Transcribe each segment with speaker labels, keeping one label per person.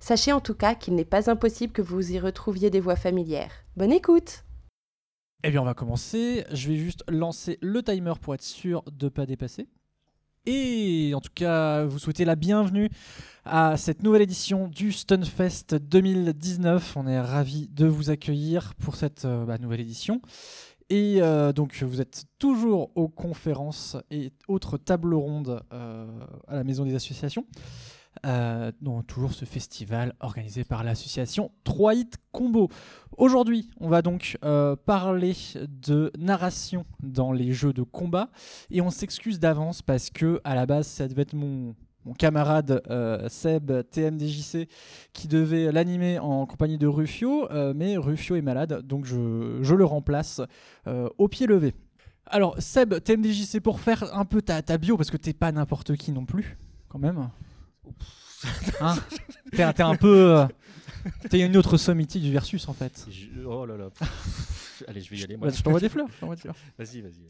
Speaker 1: Sachez en tout cas qu'il n'est pas impossible que vous y retrouviez des voix familières. Bonne écoute
Speaker 2: Eh bien, on va commencer. Je vais juste lancer le timer pour être sûr de ne pas dépasser. Et en tout cas, vous souhaitez la bienvenue à cette nouvelle édition du Stunfest 2019. On est ravis de vous accueillir pour cette euh, bah, nouvelle édition. Et euh, donc, vous êtes toujours aux conférences et autres tables rondes euh, à la Maison des Associations. Euh, donc, toujours ce festival organisé par l'association 3 Hit Combo. Aujourd'hui, on va donc euh, parler de narration dans les jeux de combat. Et on s'excuse d'avance parce que, à la base, ça devait être mon, camarade euh, Seb TMDJC qui devait l'animer en compagnie de Rufio, euh, mais Rufio est malade, donc je, le remplace au pied levé. Alors Seb TMDJC pour faire un peu ta, ta bio, parce que t'es pas n'importe qui non plus, quand même. Hein t'es, t'es un peu... euh, t'es une autre sommité du versus en fait.
Speaker 3: Je- Oh là là. Allez, je vais y aller. Moi.
Speaker 2: Bah, je t'envoie des fleurs. je t'envoie des fleurs.
Speaker 3: Vas-y, vas-y.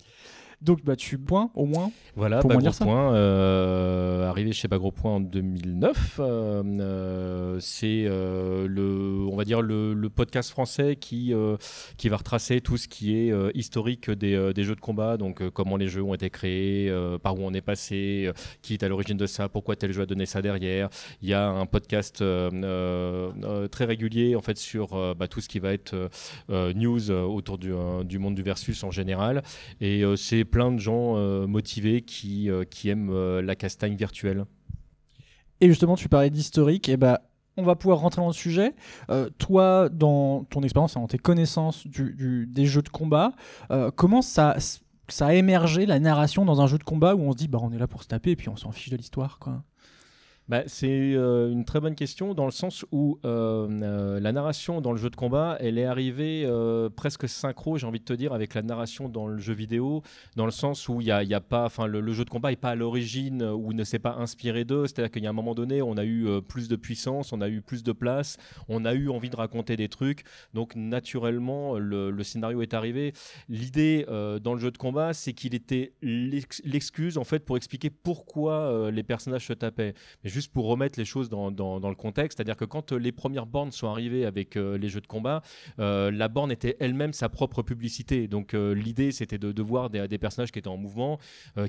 Speaker 2: Donc bah, tu points au moins.
Speaker 3: Voilà,
Speaker 2: Pour
Speaker 3: Bagro. Point, euh, arrivé chez Bagro Point en 2009. euh, euh, c'est le, on va dire le, le podcast français qui qui va retracer tout ce qui est historique des, des jeux de combat, donc comment les jeux ont été créés, par où on est passé, qui est à l'origine de ça, pourquoi tel jeu a donné ça derrière. Il y a un podcast très régulier en fait sur bah, tout ce qui va être news autour du, du monde du versus en général. Et c'est plein de gens euh, motivés qui, euh, qui aiment euh, la castagne virtuelle.
Speaker 2: Et justement, tu parlais d'historique, et bah, on va pouvoir rentrer dans le sujet. Toi, dans ton expérience, dans tes connaissances du- du- des jeux de combat, comment ça, ça a émergé la narration dans un jeu de combat où on se dit, bah, on est là pour se taper et puis on s'en fiche de l'histoire, quoi?
Speaker 3: Bah, c'est euh, une très bonne question dans le sens où euh, euh, la narration dans le jeu de combat, elle est arrivée presque synchro, j'ai envie de te dire, avec la narration dans le jeu vidéo, dans le sens où il y a, pas, enfin le, jeu de combat est pas à l'origine ou ne s'est pas inspiré d'eux. C'est-à-dire qu'il y a un moment donné, on a eu plus de puissance, on a eu plus de place, on a eu envie de raconter des trucs. Donc naturellement, le, scénario est arrivé. L'idée dans le jeu de combat, c'est qu'il était l'ex- l'excuse en fait pour expliquer pourquoi les personnages se tapaient. Pour remettre les choses dans, le contexte, c'est-à-dire que quand euh, les premières bornes sont arrivées avec euh, les jeux de combat, euh, la borne était elle-même sa propre publicité. Donc l'idée, c'était de, voir des, personnages qui étaient en mouvement,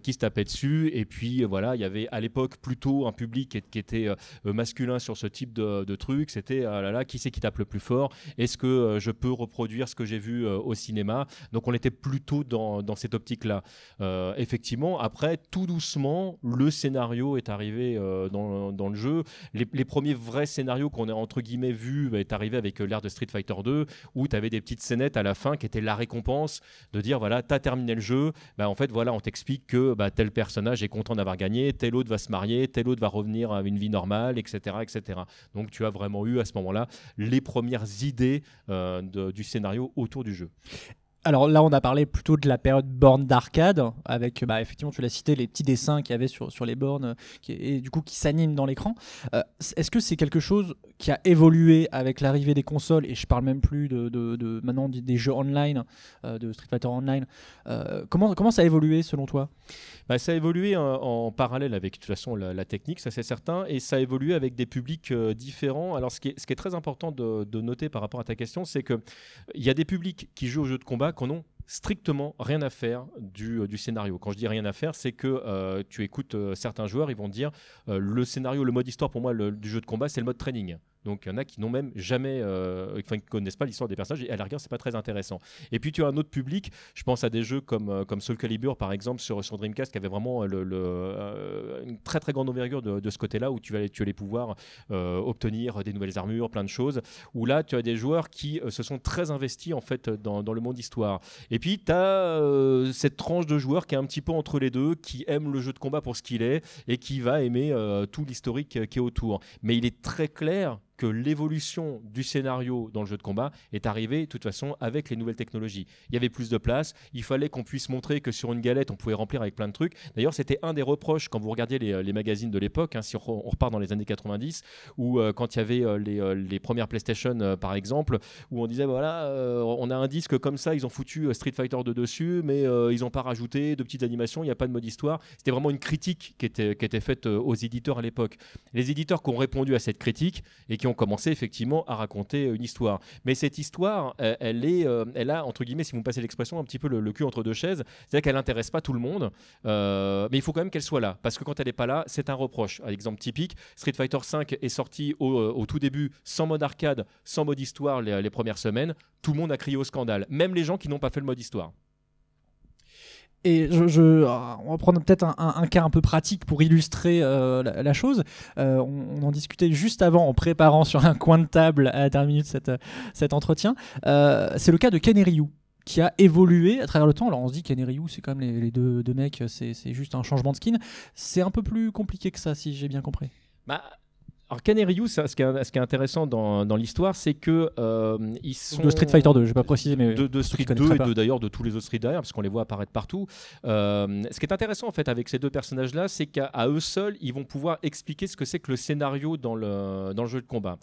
Speaker 3: qui se tapaient dessus, et puis voilà, il y avait à l'époque plutôt un public qui, était masculin sur ce type de, de truc. C'était ah là là, qui c'est qui tape le plus fort? Est-ce que je peux reproduire ce que j'ai vu au cinéma? Donc on était plutôt dans, cette optique-là. Effectivement, après, tout doucement, le scénario est arrivé euh, dans, dans le jeu. Les, premiers vrais scénarios qu'on a entre guillemets vus bah, est arrivé avec euh, l'ère de Street Fighter 2, où tu avais des petites scénettes à la fin qui étaient la récompense de dire voilà, t'as terminé le jeu, bah, en fait, voilà, on t'explique que bah, tel personnage est content d'avoir gagné, tel autre va se marier, tel autre va revenir à une vie normale, etc. etc. Donc tu as vraiment eu à ce moment-là les premières idées euh, du scénario autour du jeu.
Speaker 2: Alors là, on a parlé plutôt de la période borne d'arcade, avec, bah, effectivement, tu l'as cité, les petits dessins qu'il y avait sur, sur les bornes, euh, et du coup qui s'animent dans l'écran. Euh, Est-ce que c'est quelque chose qui a évolué avec l'arrivée des consoles, et je parle même plus de, de- maintenant des, jeux online, euh, de Street Fighter Online. Comment, comment ça a évolué selon toi?
Speaker 3: Bah, ça a évolué en, parallèle avec de toute façon la, technique, ça c'est certain, et ça a évolué avec des publics différents. Alors ce qui est, ce qui est très important de, de noter par rapport à ta question, c'est que il y a des publics qui jouent aux jeux de combat qui n'ont strictement rien à faire du, euh, du scénario. Quand je dis rien à faire, c'est que euh, tu écoutes euh, certains joueurs, ils vont dire le scénario, le mode histoire pour moi le- du jeu de combat, c'est le mode training. Donc il y en a qui n'ont même jamais, euh, enfin qui connaissent pas l'histoire des personnages et à la rigueur c'est pas très intéressant. Et puis tu as un autre public, je pense à des jeux comme, euh, comme Soul Calibur par exemple sur, sur Dreamcast qui avait vraiment euh, une très très grande envergure de, de ce côté-là où tu allais, tu allais pouvoir obtenir des nouvelles armures, plein de choses. Où là tu as des joueurs qui se sont très investis en fait dans, dans le monde histoire. Et puis tu as cette tranche de joueurs qui est un petit peu entre les deux, qui aime le jeu de combat pour ce qu'il est et qui va aimer tout l'historique qui est autour. Mais il est très clair l'évolution du scénario dans le jeu de combat est arrivée de toute façon avec les nouvelles technologies. Il y avait plus de place, il fallait qu'on puisse montrer que sur une galette on pouvait remplir avec plein de trucs. D'ailleurs c'était un des reproches quand vous regardiez les, les magazines de l'époque, hein, si on, repart dans les années 90, où euh, quand il y avait euh, les, euh, premières PlayStation euh, par exemple, où on disait voilà euh, on a un disque comme ça, ils ont foutu euh, Street Fighter 2 dessus, mais euh, ils n'ont pas rajouté de petites animations, il n'y a pas de mode histoire. C'était vraiment une critique qui était, qui était faite euh, aux éditeurs à l'époque. Les éditeurs qui ont répondu à cette critique et qui ont commencé effectivement à raconter euh, une histoire. Mais cette histoire, euh, elle, est, euh, elle a, entre guillemets, si vous me passez l'expression, un petit peu le, cul entre deux chaises. C'est-à-dire qu'elle n'intéresse pas tout le monde, mais il faut quand même qu'elle soit là. Parce que quand elle n'est pas là, c'est un reproche. Un exemple typique, Street Fighter V est sorti au, tout début sans mode arcade, sans mode histoire les premières semaines. Tout le monde a crié au scandale, même les gens qui n'ont pas fait le mode histoire.
Speaker 2: Et je, je- euh, on va prendre peut-être un, cas un peu pratique pour illustrer euh, la, chose. Euh, on, en discutait juste avant en préparant sur un coin de table à la dernière minute cette, cet entretien. Euh, c'est le cas de Ryu qui a évolué à travers le temps. Alors on se dit Ryu, c'est quand même les, deux, deux mecs, c'est juste un changement de skin. C'est un peu plus compliqué que ça, si j'ai bien compris.
Speaker 3: Bah, alors ça, ce, qui est, ce qui est intéressant dans, dans l'histoire, c'est que euh, ils sont
Speaker 2: De Street Fighter 2, je vais pas préciser, mais
Speaker 3: de, Street
Speaker 2: qui
Speaker 3: 2
Speaker 2: connaîtraient
Speaker 3: et de- d'ailleurs de tous les autres Street derrière, parce qu'on les voit apparaître partout. Euh, ce qui est intéressant en fait avec ces deux personnages-là, c'est qu'à eux seuls, ils vont pouvoir expliquer ce que c'est que le scénario dans le, dans le jeu de combat.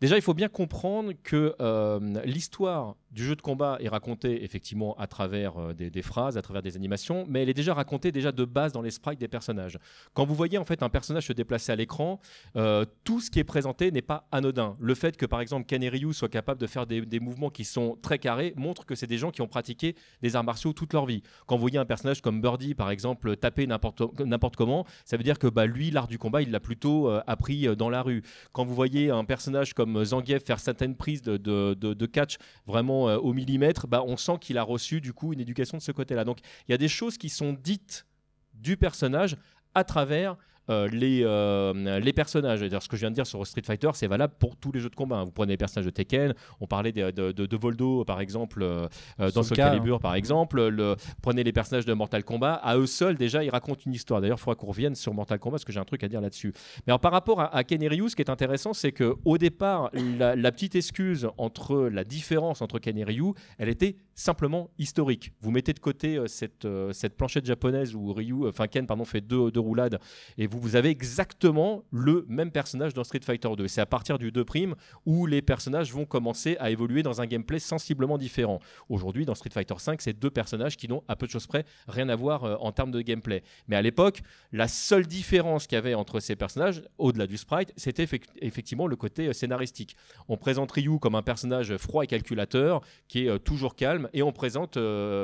Speaker 3: Déjà, il faut bien comprendre que euh, l'histoire du jeu de combat est racontée effectivement à travers euh, des, phrases, à travers des animations, mais elle est déjà racontée déjà de base dans les sprites des personnages. Quand vous voyez en fait un personnage se déplacer à l'écran, euh, tout ce qui est présenté n'est pas anodin. Le fait que par exemple Ken soient capables de faire des, mouvements qui sont très carrés montre que c'est des gens qui ont pratiqué des arts martiaux toute leur vie. Quand vous voyez un personnage comme Birdie par exemple taper n'importe comment, ça veut dire que bah, lui l'art du combat il l'a plutôt euh, appris dans la rue. Quand vous voyez un personnage comme Zangief faire certaines prises de- de catch vraiment euh, au millimètre, bah, on sent qu'il a reçu du coup une éducation de ce côté-là. Donc il y a des choses qui sont dites du personnage à travers les, euh, les personnages. C'est-à-dire, ce que je viens de dire sur Street Fighter, c'est valable pour tous les jeux de combat. hein. Vous prenez les personnages de Tekken, on parlait de, de, de- de Voldo par exemple, euh, euh, dans Soul
Speaker 2: Soul Cal,
Speaker 3: Calibur par exemple. Le, prenez les personnages de Mortal Kombat, à eux seuls déjà ils racontent une histoire. D'ailleurs, il faudra qu'on revienne sur Mortal Kombat parce que j'ai un truc à dire là-dessus. Mais alors, par rapport à, à Ken et Ryu, ce qui est intéressant, c'est que au départ, la, la petite excuse entre la différence entre Ken et Ryu, elle était simplement historique. Vous mettez de côté euh, cette, euh, cette planchette japonaise où Ryu, enfin Ken, pardon, fait deux, deux roulades et vous, vous avez exactement le même personnage dans Street Fighter 2. C'est à partir du 2' où les personnages vont commencer à évoluer dans un gameplay sensiblement différent. Aujourd'hui, dans Street Fighter 5, c'est deux personnages qui n'ont à peu de choses près rien à voir euh, en termes de gameplay. Mais à l'époque, la seule différence qu'il y avait entre ces personnages, au-delà du sprite, c'était effec- effectivement le côté euh, scénaristique. On présente Ryu comme un personnage froid et calculateur, qui est euh, toujours calme, et on présente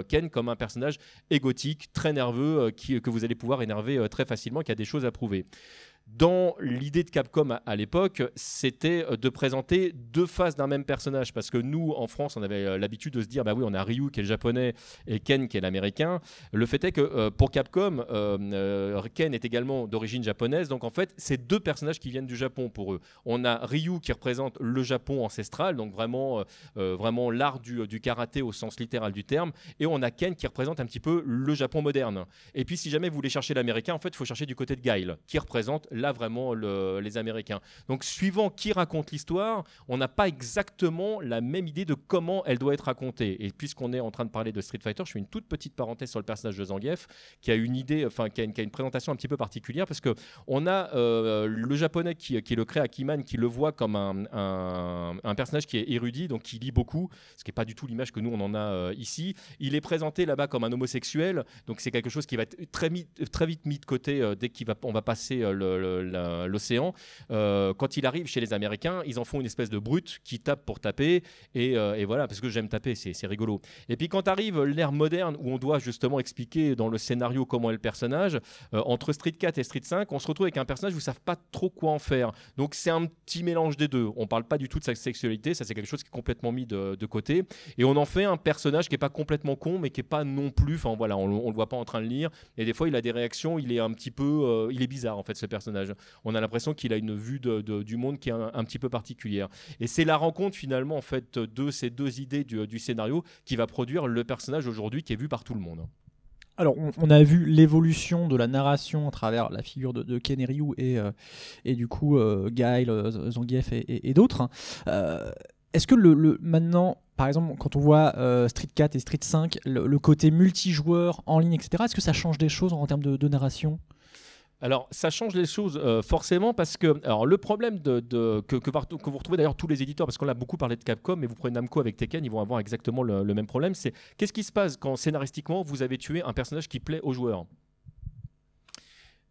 Speaker 3: Ken comme un personnage égotique, très nerveux, que vous allez pouvoir énerver très facilement, qui a des choses à prouver retrouver. Dans l'idée de Capcom à, l'époque, c'était euh, de présenter deux faces d'un même personnage. Parce que nous, en France, on avait euh, l'habitude de se dire bah oui, on a Ryu qui est le japonais et Ken qui est l'américain. Le fait est que euh, pour Capcom, Ken est également d'origine japonaise. Donc en fait, c'est deux personnages qui viennent du Japon pour eux. On a Ryu qui représente le Japon ancestral, donc vraiment, vraiment l'art du, du karaté au sens littéral du terme. Et on a Ken qui représente un petit peu le Japon moderne. Et puis si jamais vous voulez chercher l'américain, en fait, il faut chercher du côté de Guile, qui représente là vraiment le- les Américains. Donc suivant qui raconte l'histoire, on n'a pas exactement la même idée de comment elle doit être racontée. Et puisqu'on est en train de parler de Street Fighter, je fais une toute petite parenthèse sur le personnage de Zangief, qui a une idée, enfin qui a une, présentation un petit peu particulière, parce que on a euh, le japonais qui, le crée Akiman, qui le voit comme un, un- personnage qui est érudit, donc qui lit beaucoup, ce qui n'est pas du tout l'image que nous on en a euh, ici. Il est présenté là-bas comme un homosexuel, donc c'est quelque chose qui va être très, vite mis de côté euh, dès qu'on va, passer le- l'océan. Euh, quand il arrive chez les Américains, ils en font une espèce de brute qui tape pour taper, et, euh, et voilà, parce que j'aime taper, c'est rigolo. Et puis quand arrive l'ère moderne où on doit justement expliquer dans le scénario comment est le personnage, euh, entre Street 4 et Street 5, on se retrouve avec un personnage où ils ne savent pas trop quoi en faire. Donc c'est un petit mélange des deux. On parle pas du tout de sa sexualité, ça c'est quelque chose qui est complètement mis de, de côté. Et on en fait un personnage qui est pas complètement con, mais qui est pas non plus. Enfin voilà, on, on le voit pas en train de lire. Et des fois, il a des réactions. Il est un petit peu, il est bizarre en fait ce personnage. On a l'impression qu'il a une vue du monde qui est un, petit peu particulière. Et c'est la rencontre finalement en fait de ces deux idées du, scénario qui va produire le personnage aujourd'hui qui est vu par tout le monde.
Speaker 2: Alors, on, a vu l'évolution de la narration à travers la figure de, de Ken et euh, du coup euh, Guile, euh, Zangief et, d'autres. hein. Est-ce que le, maintenant, par exemple, quand on voit Street 4 et Street 5, le, côté multijoueur en ligne, etc., est-ce que ça change des choses en termes de narration?
Speaker 3: Alors, ça change les choses euh, forcément parce que alors, le problème de, que vous retrouvez d'ailleurs tous les éditeurs, parce qu'on a beaucoup parlé de Capcom, mais vous prenez Namco avec Tekken, ils vont avoir exactement le, le même problème. C'est qu'est-ce qui se passe quand scénaristiquement vous avez tué un personnage qui plaît aux joueurs?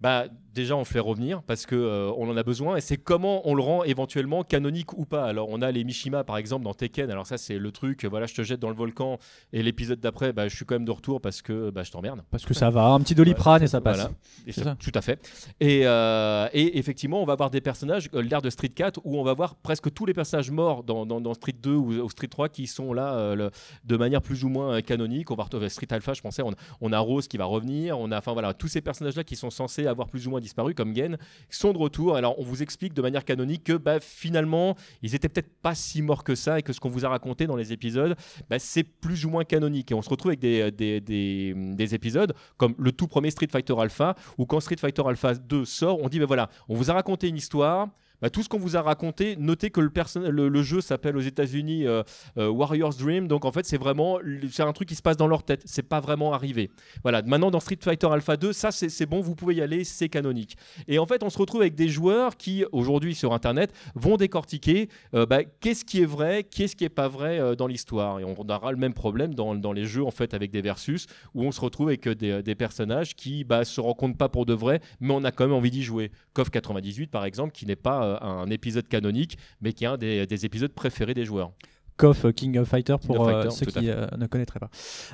Speaker 3: Bah, déjà, on le fait revenir parce que euh, on en a besoin et c'est comment on le rend éventuellement canonique ou pas. Alors, on a les Mishima par exemple dans Tekken. Alors, ça, c'est le truc. Voilà, je te jette dans le volcan et l'épisode d'après, bah, je suis quand même de retour parce que bah, je t'emmerde.
Speaker 2: Parce que ça va, un petit doliprane et ça passe.
Speaker 3: Voilà. Et ça-
Speaker 2: ça.
Speaker 3: Tout à fait. Et, euh, et effectivement, on va avoir des personnages, euh, l'ère de Street 4, où on va voir presque tous les personnages morts dans, dans- dans Street 2 ou, ou Street 3 qui sont là euh, le- de manière plus ou moins canonique. On va retrouver Street Alpha, je pensais, on, on a Rose qui va revenir, on a enfin voilà, tous ces personnages-là qui sont censés avoir plus ou moins disparu, comme Gen, sont de retour. Alors, on vous explique de manière canonique que bah, finalement, ils étaient peut-être pas si morts que ça et que ce qu'on vous a raconté dans les épisodes, bah, c'est plus ou moins canonique. Et on se retrouve avec des, des, des- des épisodes comme le tout premier Street Fighter Alpha, où quand Street Fighter Alpha 2 sort, on dit ben voilà, on vous a raconté une histoire. Bah, tout ce qu'on vous a raconté, notez que le, jeu s'appelle aux États-Unis euh, euh, Warrior's Dream, donc en fait c'est vraiment c'est un truc qui se passe dans leur tête, c'est pas vraiment arrivé. Voilà, maintenant dans Street Fighter Alpha 2, ça c'est bon, vous pouvez y aller, c'est canonique. Et en fait, on se retrouve avec des joueurs qui aujourd'hui sur Internet vont décortiquer euh, bah, qu'est-ce qui est vrai, qu'est-ce qui est pas vrai dans l'histoire. Et on aura le même problème dans, les jeux en fait avec des versus où on se retrouve avec des, personnages qui bah, se rencontrent pas pour de vrai, mais on a quand même envie d'y jouer. KOF 98 par exemple, qui n'est pas un épisode canonique, mais qui est un des, des épisodes préférés des joueurs.
Speaker 2: KOF, euh, King of Fighter, pour
Speaker 3: of
Speaker 2: euh,
Speaker 3: Fighter,
Speaker 2: ceux qui euh, ne connaîtraient pas.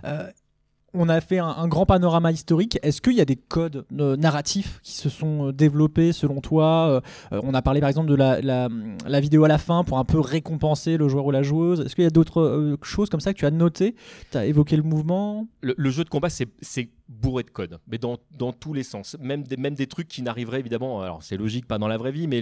Speaker 2: Euh, on a fait un, un grand panorama historique. Est-ce qu'il y a des codes euh, narratifs qui se sont euh, développés selon toi Euh, euh, On a parlé par exemple de la, la- la vidéo à la fin pour un peu récompenser le joueur ou la joueuse. Est-ce qu'il y a d'autres euh, choses comme ça que tu as notées? Tu as évoqué le mouvement?
Speaker 3: Le, le jeu de combat, c'est bourré de codes, mais dans, dans tous les sens. Même des, même des trucs qui n'arriveraient évidemment, alors c'est logique, pas dans la vraie vie, mais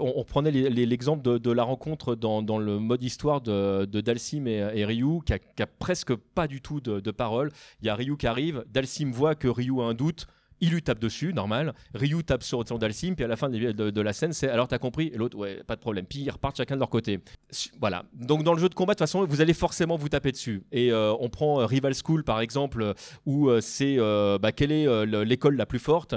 Speaker 3: on, les- l'exemple de, la rencontre dans, le mode histoire de, de Dalsim et, et Ryu, qui a, qui a presque pas du tout de, de parole. Il y a Ryu qui arrive, Dalsim voit que Ryu a un doute. Il lui tape dessus, normal. Ryu tape sur son Dalsim, puis à la fin de, de- la scène, c'est alors t'as compris Et l'autre, ouais, pas de problème. Puis ils repartent chacun de leur côté. Voilà. Donc dans le jeu de combat, de toute façon, vous allez forcément vous taper dessus. Et euh, on prend euh, Rival School par exemple, euh, où c'est bah, quelle est le- l'école la plus forte.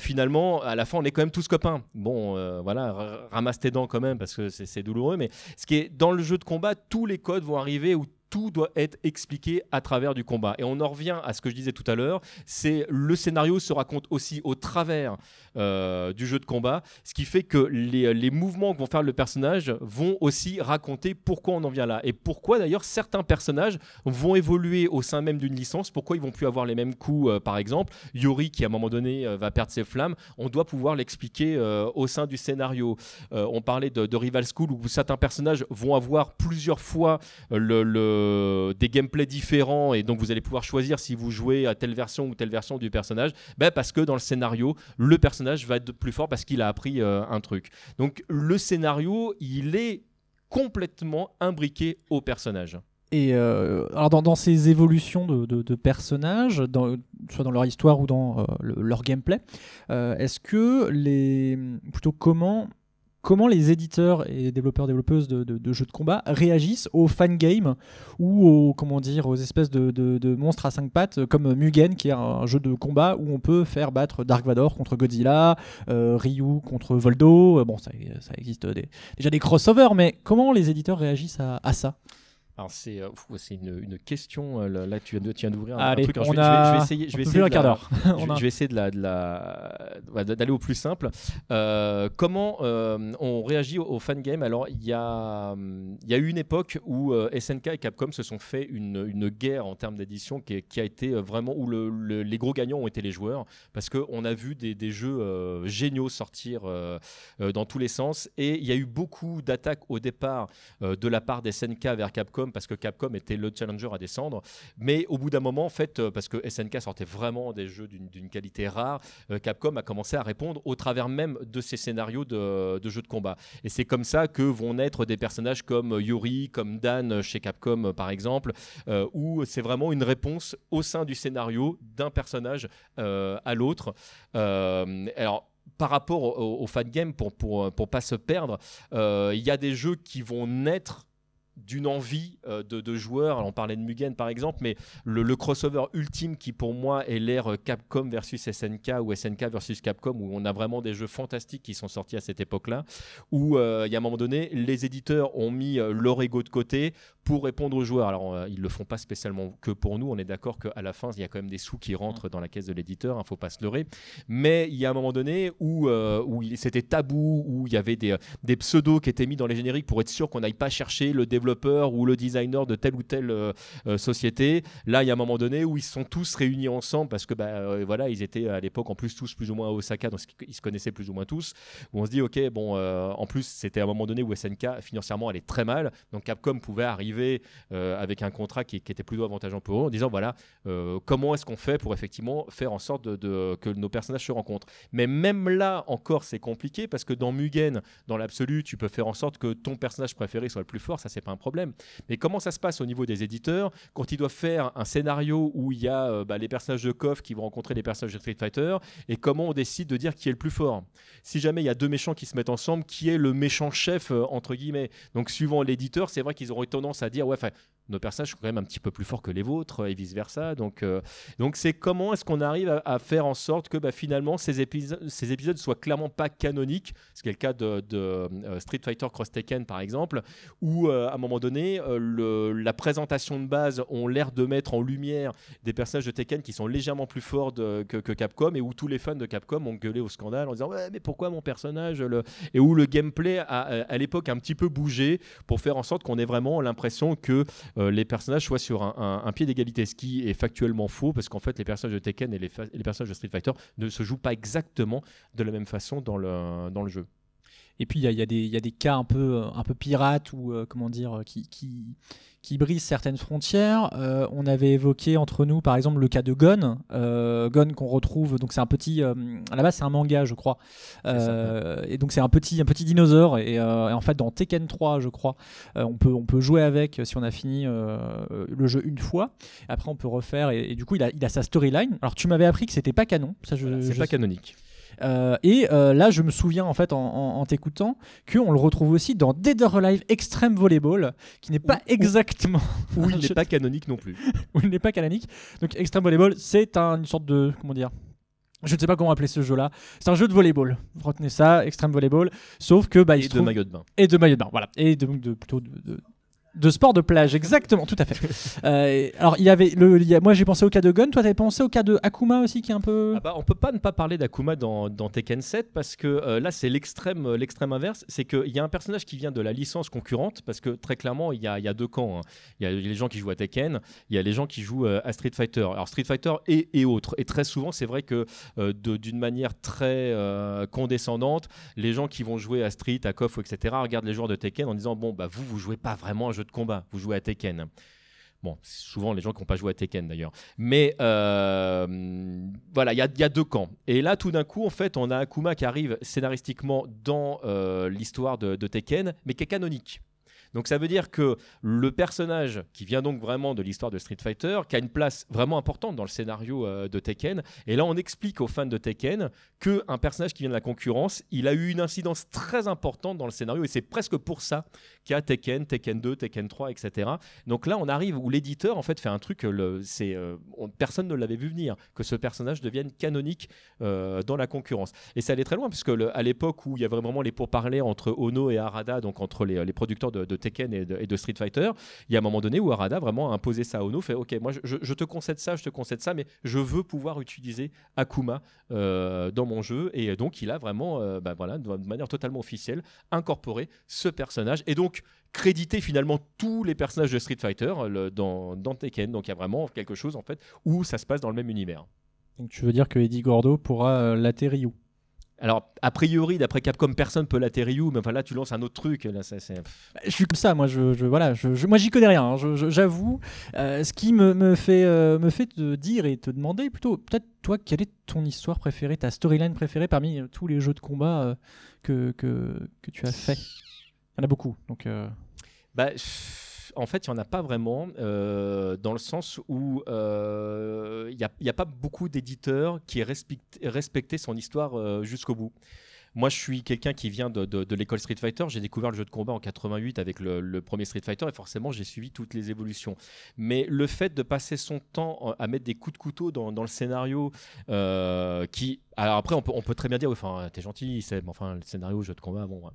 Speaker 3: Finalement, à la fin, on est quand même tous copains. Bon, voilà, ramasse tes dents quand même parce que c'est douloureux. Mais ce qui est dans le jeu de combat, tous les codes vont arriver où tout doit être expliqué à travers du combat. Et on en revient à ce que je disais tout à l'heure, c'est le scénario se raconte aussi au travers euh, du jeu de combat, ce qui fait que les, les mouvements que vont faire le personnage vont aussi raconter pourquoi on en vient là. Et pourquoi d'ailleurs certains personnages vont évoluer au sein même d'une licence, pourquoi ils vont plus avoir les mêmes coups, euh, par exemple. Yori qui à un moment donné euh, va perdre ses flammes, on doit pouvoir l'expliquer euh, au sein du scénario. Euh, on parlait de, Rival School où certains personnages vont avoir plusieurs fois euh, des gameplays différents et donc vous allez pouvoir choisir si vous jouez à telle version ou telle version du personnage ben parce que dans le scénario le personnage va être plus fort parce qu'il a appris euh, un truc. Donc le scénario il est complètement imbriqué au personnage.
Speaker 2: Et euh, alors dans, ces évolutions de, personnages, soit dans leur histoire ou dans euh, le- leur gameplay, est-ce que les plutôt comment comment les éditeurs et développeurs développeuses de, jeux de combat réagissent aux fangames ou aux comment dire aux espèces de, monstres à cinq pattes euh, comme Mugen qui est un jeu de combat où on peut faire battre Dark Vador contre Godzilla, euh, Ryu contre Voldo. Euh, Bon, ça, existe déjà des crossovers, mais comment les éditeurs réagissent à ça?
Speaker 3: Alors c'est euh, une, une question euh, là, là, tu viens d'ouvrir un, truc. Alors,
Speaker 2: on
Speaker 3: je, vais, je
Speaker 2: a
Speaker 3: essayer je
Speaker 2: un
Speaker 3: vais essayer
Speaker 2: quart d'heure.
Speaker 3: je,
Speaker 2: On
Speaker 3: vais-
Speaker 2: a-
Speaker 3: je vais essayer de la, de la- ouais, d'aller au plus simple. Euh, comment euh, on réagit au, au fangame Alors, il y, a, il y a eu une époque où euh, SNK et Capcom se sont fait une, une guerre en termes d'édition qui, qui a été vraiment où le- le- les gros gagnants ont été les joueurs parce qu'on a vu des, des jeux géniaux sortir dans tous les sens et il y a eu beaucoup d'attaques au départ de la part des SNK vers Capcom parce que Capcom était le challenger à descendre. Mais au bout d'un moment, en fait, euh, parce que SNK sortait vraiment des jeux d'une qualité rare, euh, Capcom a commencé à répondre au travers même de ces scénarios de, de jeux de combat. Et c'est comme ça que vont naître des personnages comme Yuri, comme Dan chez Capcom par exemple, euh, où c'est vraiment une réponse au sein du scénario d'un personnage euh, à l'autre. Alors par rapport au, au, fan game, pour, pour, pas se perdre, il y a des jeux qui vont naître d'une envie euh, de, joueurs. Alors, on parlait de Mugen par exemple, mais le, crossover ultime qui pour moi est l'ère Capcom versus SNK ou SNK versus Capcom, où on a vraiment des jeux fantastiques qui sont sortis à cette époque-là, où euh, il y a un moment donné, les éditeurs ont mis euh, leur ego de côté pour répondre aux joueurs. Alors, euh, ils le font pas spécialement que pour nous. On est d'accord qu'à la fin, il y a quand même des sous qui rentrent dans la caisse de l'éditeur. Il faut pas se leurrer. Mais il y a un moment donné où, euh, c'était tabou, où il y avait des, des pseudos qui étaient mis dans les génériques pour être sûr qu'on n'aille pas chercher le développeur ou le designer de telle ou telle euh, euh, société. Là, il y a un moment donné où ils sont tous réunis ensemble parce que bah, euh, voilà, ils étaient à l'époque en plus tous plus ou moins à Osaka, donc ils se connaissaient plus ou moins tous. Où on se dit, ok, bon, en plus, c'était un moment donné où SNK financièrement allait très mal, donc Capcom pouvait arriver avec un contrat qui, était plutôt avantageux pour eux en disant, voilà, comment est-ce qu'on fait pour effectivement faire en sorte que nos personnages se rencontrent? Mais même là encore, c'est compliqué parce que dans Mugen, dans l'absolu, tu peux faire en sorte que ton personnage préféré soit le plus fort, ça c'est pas problème. Mais comment ça se passe au niveau des éditeurs quand ils doivent faire un scénario où il y a euh, bah, les personnages de KOF qui vont rencontrer les personnages de Street Fighter et comment on décide de dire qui est le plus fort? Si jamais il y a deux méchants qui se mettent ensemble, qui est le méchant chef euh, entre guillemets? Donc suivant l'éditeur, c'est vrai qu'ils auraient tendance à dire ouais, nos personnages sont quand même un petit peu plus forts que les vôtres et vice versa. Donc euh, donc c'est comment est-ce qu'on arrive à, faire en sorte que bah, finalement ces épisodes, ces soient clairement pas canoniques, ce qui est le cas de, euh, Street Fighter Cross Tekken par exemple, où euh, à un moment donné la présentation de base ont l'air de mettre en lumière des personnages de Tekken qui sont légèrement plus forts que, Capcom et où tous les fans de Capcom ont gueulé au scandale en disant mais pourquoi mon personnage et où le gameplay a à, l'époque un petit peu bougé pour faire en sorte qu'on ait vraiment l'impression que les personnages soient sur un, pied d'égalité, ce qui est factuellement faux parce qu'en fait les personnages de Tekken et les, les personnages de Street Fighter ne se jouent pas exactement de la même façon dans le jeu.
Speaker 2: Et puis il y a, il y a des- il y a des cas un peu, un peu pirates ou euh, comment dire qui, qui, qui brisent certaines frontières. Euh, on avait évoqué entre nous par exemple le cas de Gon, euh, Gon qu'on retrouve. Donc c'est un petit, euh, à la base c'est un manga je crois. Euh, et donc c'est un petit, un petit dinosaure. Et, euh, et en fait dans Tekken 3 je crois, euh, on peut, on peut jouer avec si on a fini euh, le jeu une fois. Après on peut refaire et, et du coup il a, il a sa storyline. Alors tu m'avais appris que c'était pas canon. Ça je,
Speaker 3: C'est
Speaker 2: je
Speaker 3: pas canonique.
Speaker 2: Euh, et euh, là, je me souviens en fait en, en- en t'écoutant qu'on le retrouve aussi dans Dead or Alive Extreme Volleyball, qui n'est pas exactement
Speaker 3: Où il n'est pas canonique non plus.
Speaker 2: où il n'est pas canonique. Donc Extreme Volleyball, c'est un- une sorte de comment dire. Je ne sais pas comment appeler ce jeu-là. C'est un jeu de volleyball. Retenez ça, Extreme Volleyball. Sauf que bah, il
Speaker 3: Et
Speaker 2: se
Speaker 3: de
Speaker 2: trouve-
Speaker 3: maillot de bain.
Speaker 2: et de maillot de bain, voilà. Et de, de- plutôt de, de- de sport de plage, exactement, tout à fait. Euh, alors, il y avait le, il y a- moi j'ai pensé au cas de Gun, toi t'avais pensé au cas de Akuma aussi qui est un peu.
Speaker 3: Ah bah, on peut pas ne pas parler d'Akuma dans, dans Tekken 7 parce que euh, là c'est l'extrême euh, l'extrême inverse, c'est qu'il y a un personnage qui vient de la licence concurrente parce que très clairement il y a, y a deux camps. hein. Il y a les gens qui jouent à Tekken, il y a les gens qui jouent euh, à Street Fighter. Alors Street Fighter et, et autres. Et très souvent c'est vrai que d'une manière très condescendante, les gens qui vont jouer à Street, à KOF, etc. regardent les joueurs de Tekken en disant bon bah vous vous jouez pas vraiment à un jeu de combat, vous jouez à Tekken. Bon, c'est souvent les gens qui n'ont pas joué à Tekken d'ailleurs. Mais euh, voilà, il y, a- deux camps. Et là, tout d'un coup, en fait, on a Akuma qui arrive scénaristiquement dans euh, l'histoire de, de Tekken, mais qui est canonique. Donc ça veut dire que le personnage qui vient donc vraiment de l'histoire de Street Fighter, qui a une place vraiment importante dans le scénario euh, de Tekken, et là on explique aux fans de Tekken que un personnage qui vient de la concurrence, il a eu une incidence très importante dans le scénario, et c'est presque pour ça a Tekken, Tekken 2, Tekken 3, etc. Donc là on arrive où l'éditeur en fait fait un truc, euh, c'est, euh, on- personne ne l'avait vu venir, que ce personnage devienne canonique euh, dans la concurrence. Et ça allait très loin, puisque le- à l'époque où il y avait vraiment les pourparlers entre Ono et Harada, donc entre les, les producteurs de, Tekken et de, et de Street Fighter, il y a un moment donné où Harada vraiment a imposé ça à Ono, fait OK, moi je, te concède ça, je te concède ça, mais je veux pouvoir utiliser Akuma dans mon jeu. Et donc il a vraiment, bah, voilà, de manière totalement officielle, incorporé ce personnage. Et donc créditer finalement tous les personnages de Street Fighter euh, le- dans, dans Tekken. Donc il y a vraiment quelque chose en fait où ça se passe dans le même univers.
Speaker 2: Donc tu veux dire que Eddie Gordo pourra euh, latter Ryu
Speaker 3: Alors, a priori, d'après Capcom, personne peut la Ryu, mais enfin là, tu lances un autre truc. Là, ça.
Speaker 2: Bah, Je suis comme ça, moi, je, je- voilà, je, je- moi j'y connais rien, hein, j'avoue. Euh, ce qui me, me fait, euh, me fait te dire et te demander plutôt, peut-être toi, quelle est ton histoire préférée, ta storyline préférée parmi tous les jeux de combat que, que, que tu as fait? Y en a beaucoup, euh,
Speaker 3: Bah, en fait, il n'y en a pas vraiment, euh, dans le sens où euh, il n'y a, il pas beaucoup d'éditeurs qui aient respecté, son histoire jusqu'au bout. Moi, je suis quelqu'un qui vient de, l'école Street Fighter. J'ai découvert le jeu de combat en 88 avec le, premier Street Fighter et forcément, j'ai suivi toutes les évolutions. Mais le fait de passer son temps à mettre des coups de couteau dans, le scénario, qui. Alors après, on peut, on peut très bien dire, ouais, enfin, t'es gentil, c'est, enfin, le scénario, jeu de combat, bon. ouais.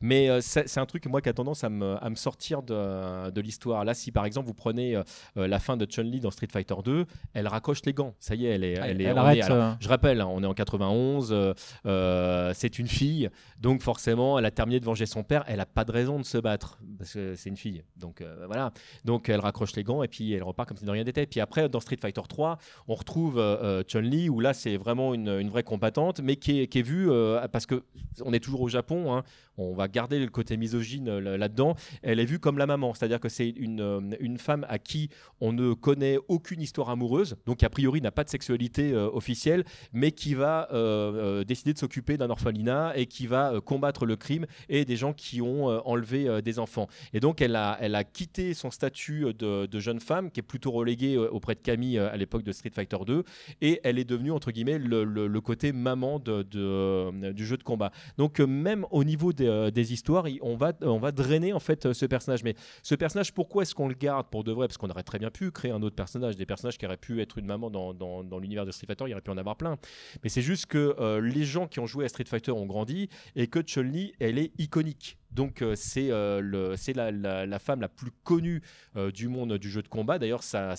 Speaker 3: Mais euh, c'est, un truc, moi, qui a tendance à me, à me sortir de, de l'histoire. Là, si par exemple, vous prenez euh, euh, la fin de Chun-Li dans Street Fighter 2, elle raccroche les gants. Ça y est, elle est.
Speaker 2: Elle-
Speaker 3: est-
Speaker 2: elle arrête,
Speaker 3: est- alors,
Speaker 2: euh.
Speaker 3: je rappelle, hein, on est en 91, euh, euh, c'est une fille, donc forcément, elle a terminé de venger son père, elle n'a pas de raison de se battre, parce que c'est une fille. Donc voilà, donc elle raccroche les gants et puis elle repart comme si de rien n'était. Puis après, dans Street Fighter 3, on retrouve Chun-Li, où là, c'est vraiment une, une vraie combattante, mais qui est, qui euh, parce que on est toujours au Japon, hein, on va garder le côté misogyne euh, là- là-dedans, elle est vue comme la maman, c'est-à-dire que c'est une, euh, une femme à qui on ne connaît aucune histoire amoureuse, donc a priori n'a pas de sexualité officielle, mais qui va décider de s'occuper d'un orphelinat et qui va combattre le crime et des gens qui ont enlevé des enfants. Et donc elle a, elle a quitté son statut de, de jeune femme, qui est plutôt reléguée auprès de Camille à l'époque de Street Fighter 2, et elle est devenue entre guillemets le, le- le côté maman de, de, euh, du jeu de combat. Donc euh, même au niveau des, euh, histoires, on va, on va drainer en fait ce personnage. Mais ce personnage, pourquoi est-ce qu'on le garde pour de vrai? Parce qu'on aurait très bien pu créer un autre personnage, des personnages qui auraient pu être une maman dans, dans, l'univers de Street Fighter, il y aurait pu en avoir plein. Mais c'est juste que les gens qui ont joué à Street Fighter ont grandi et que Chun-Li, elle est iconique. Donc euh, c'est euh, la, femme la plus connue euh, du monde du jeu de combat. D'ailleurs, sa,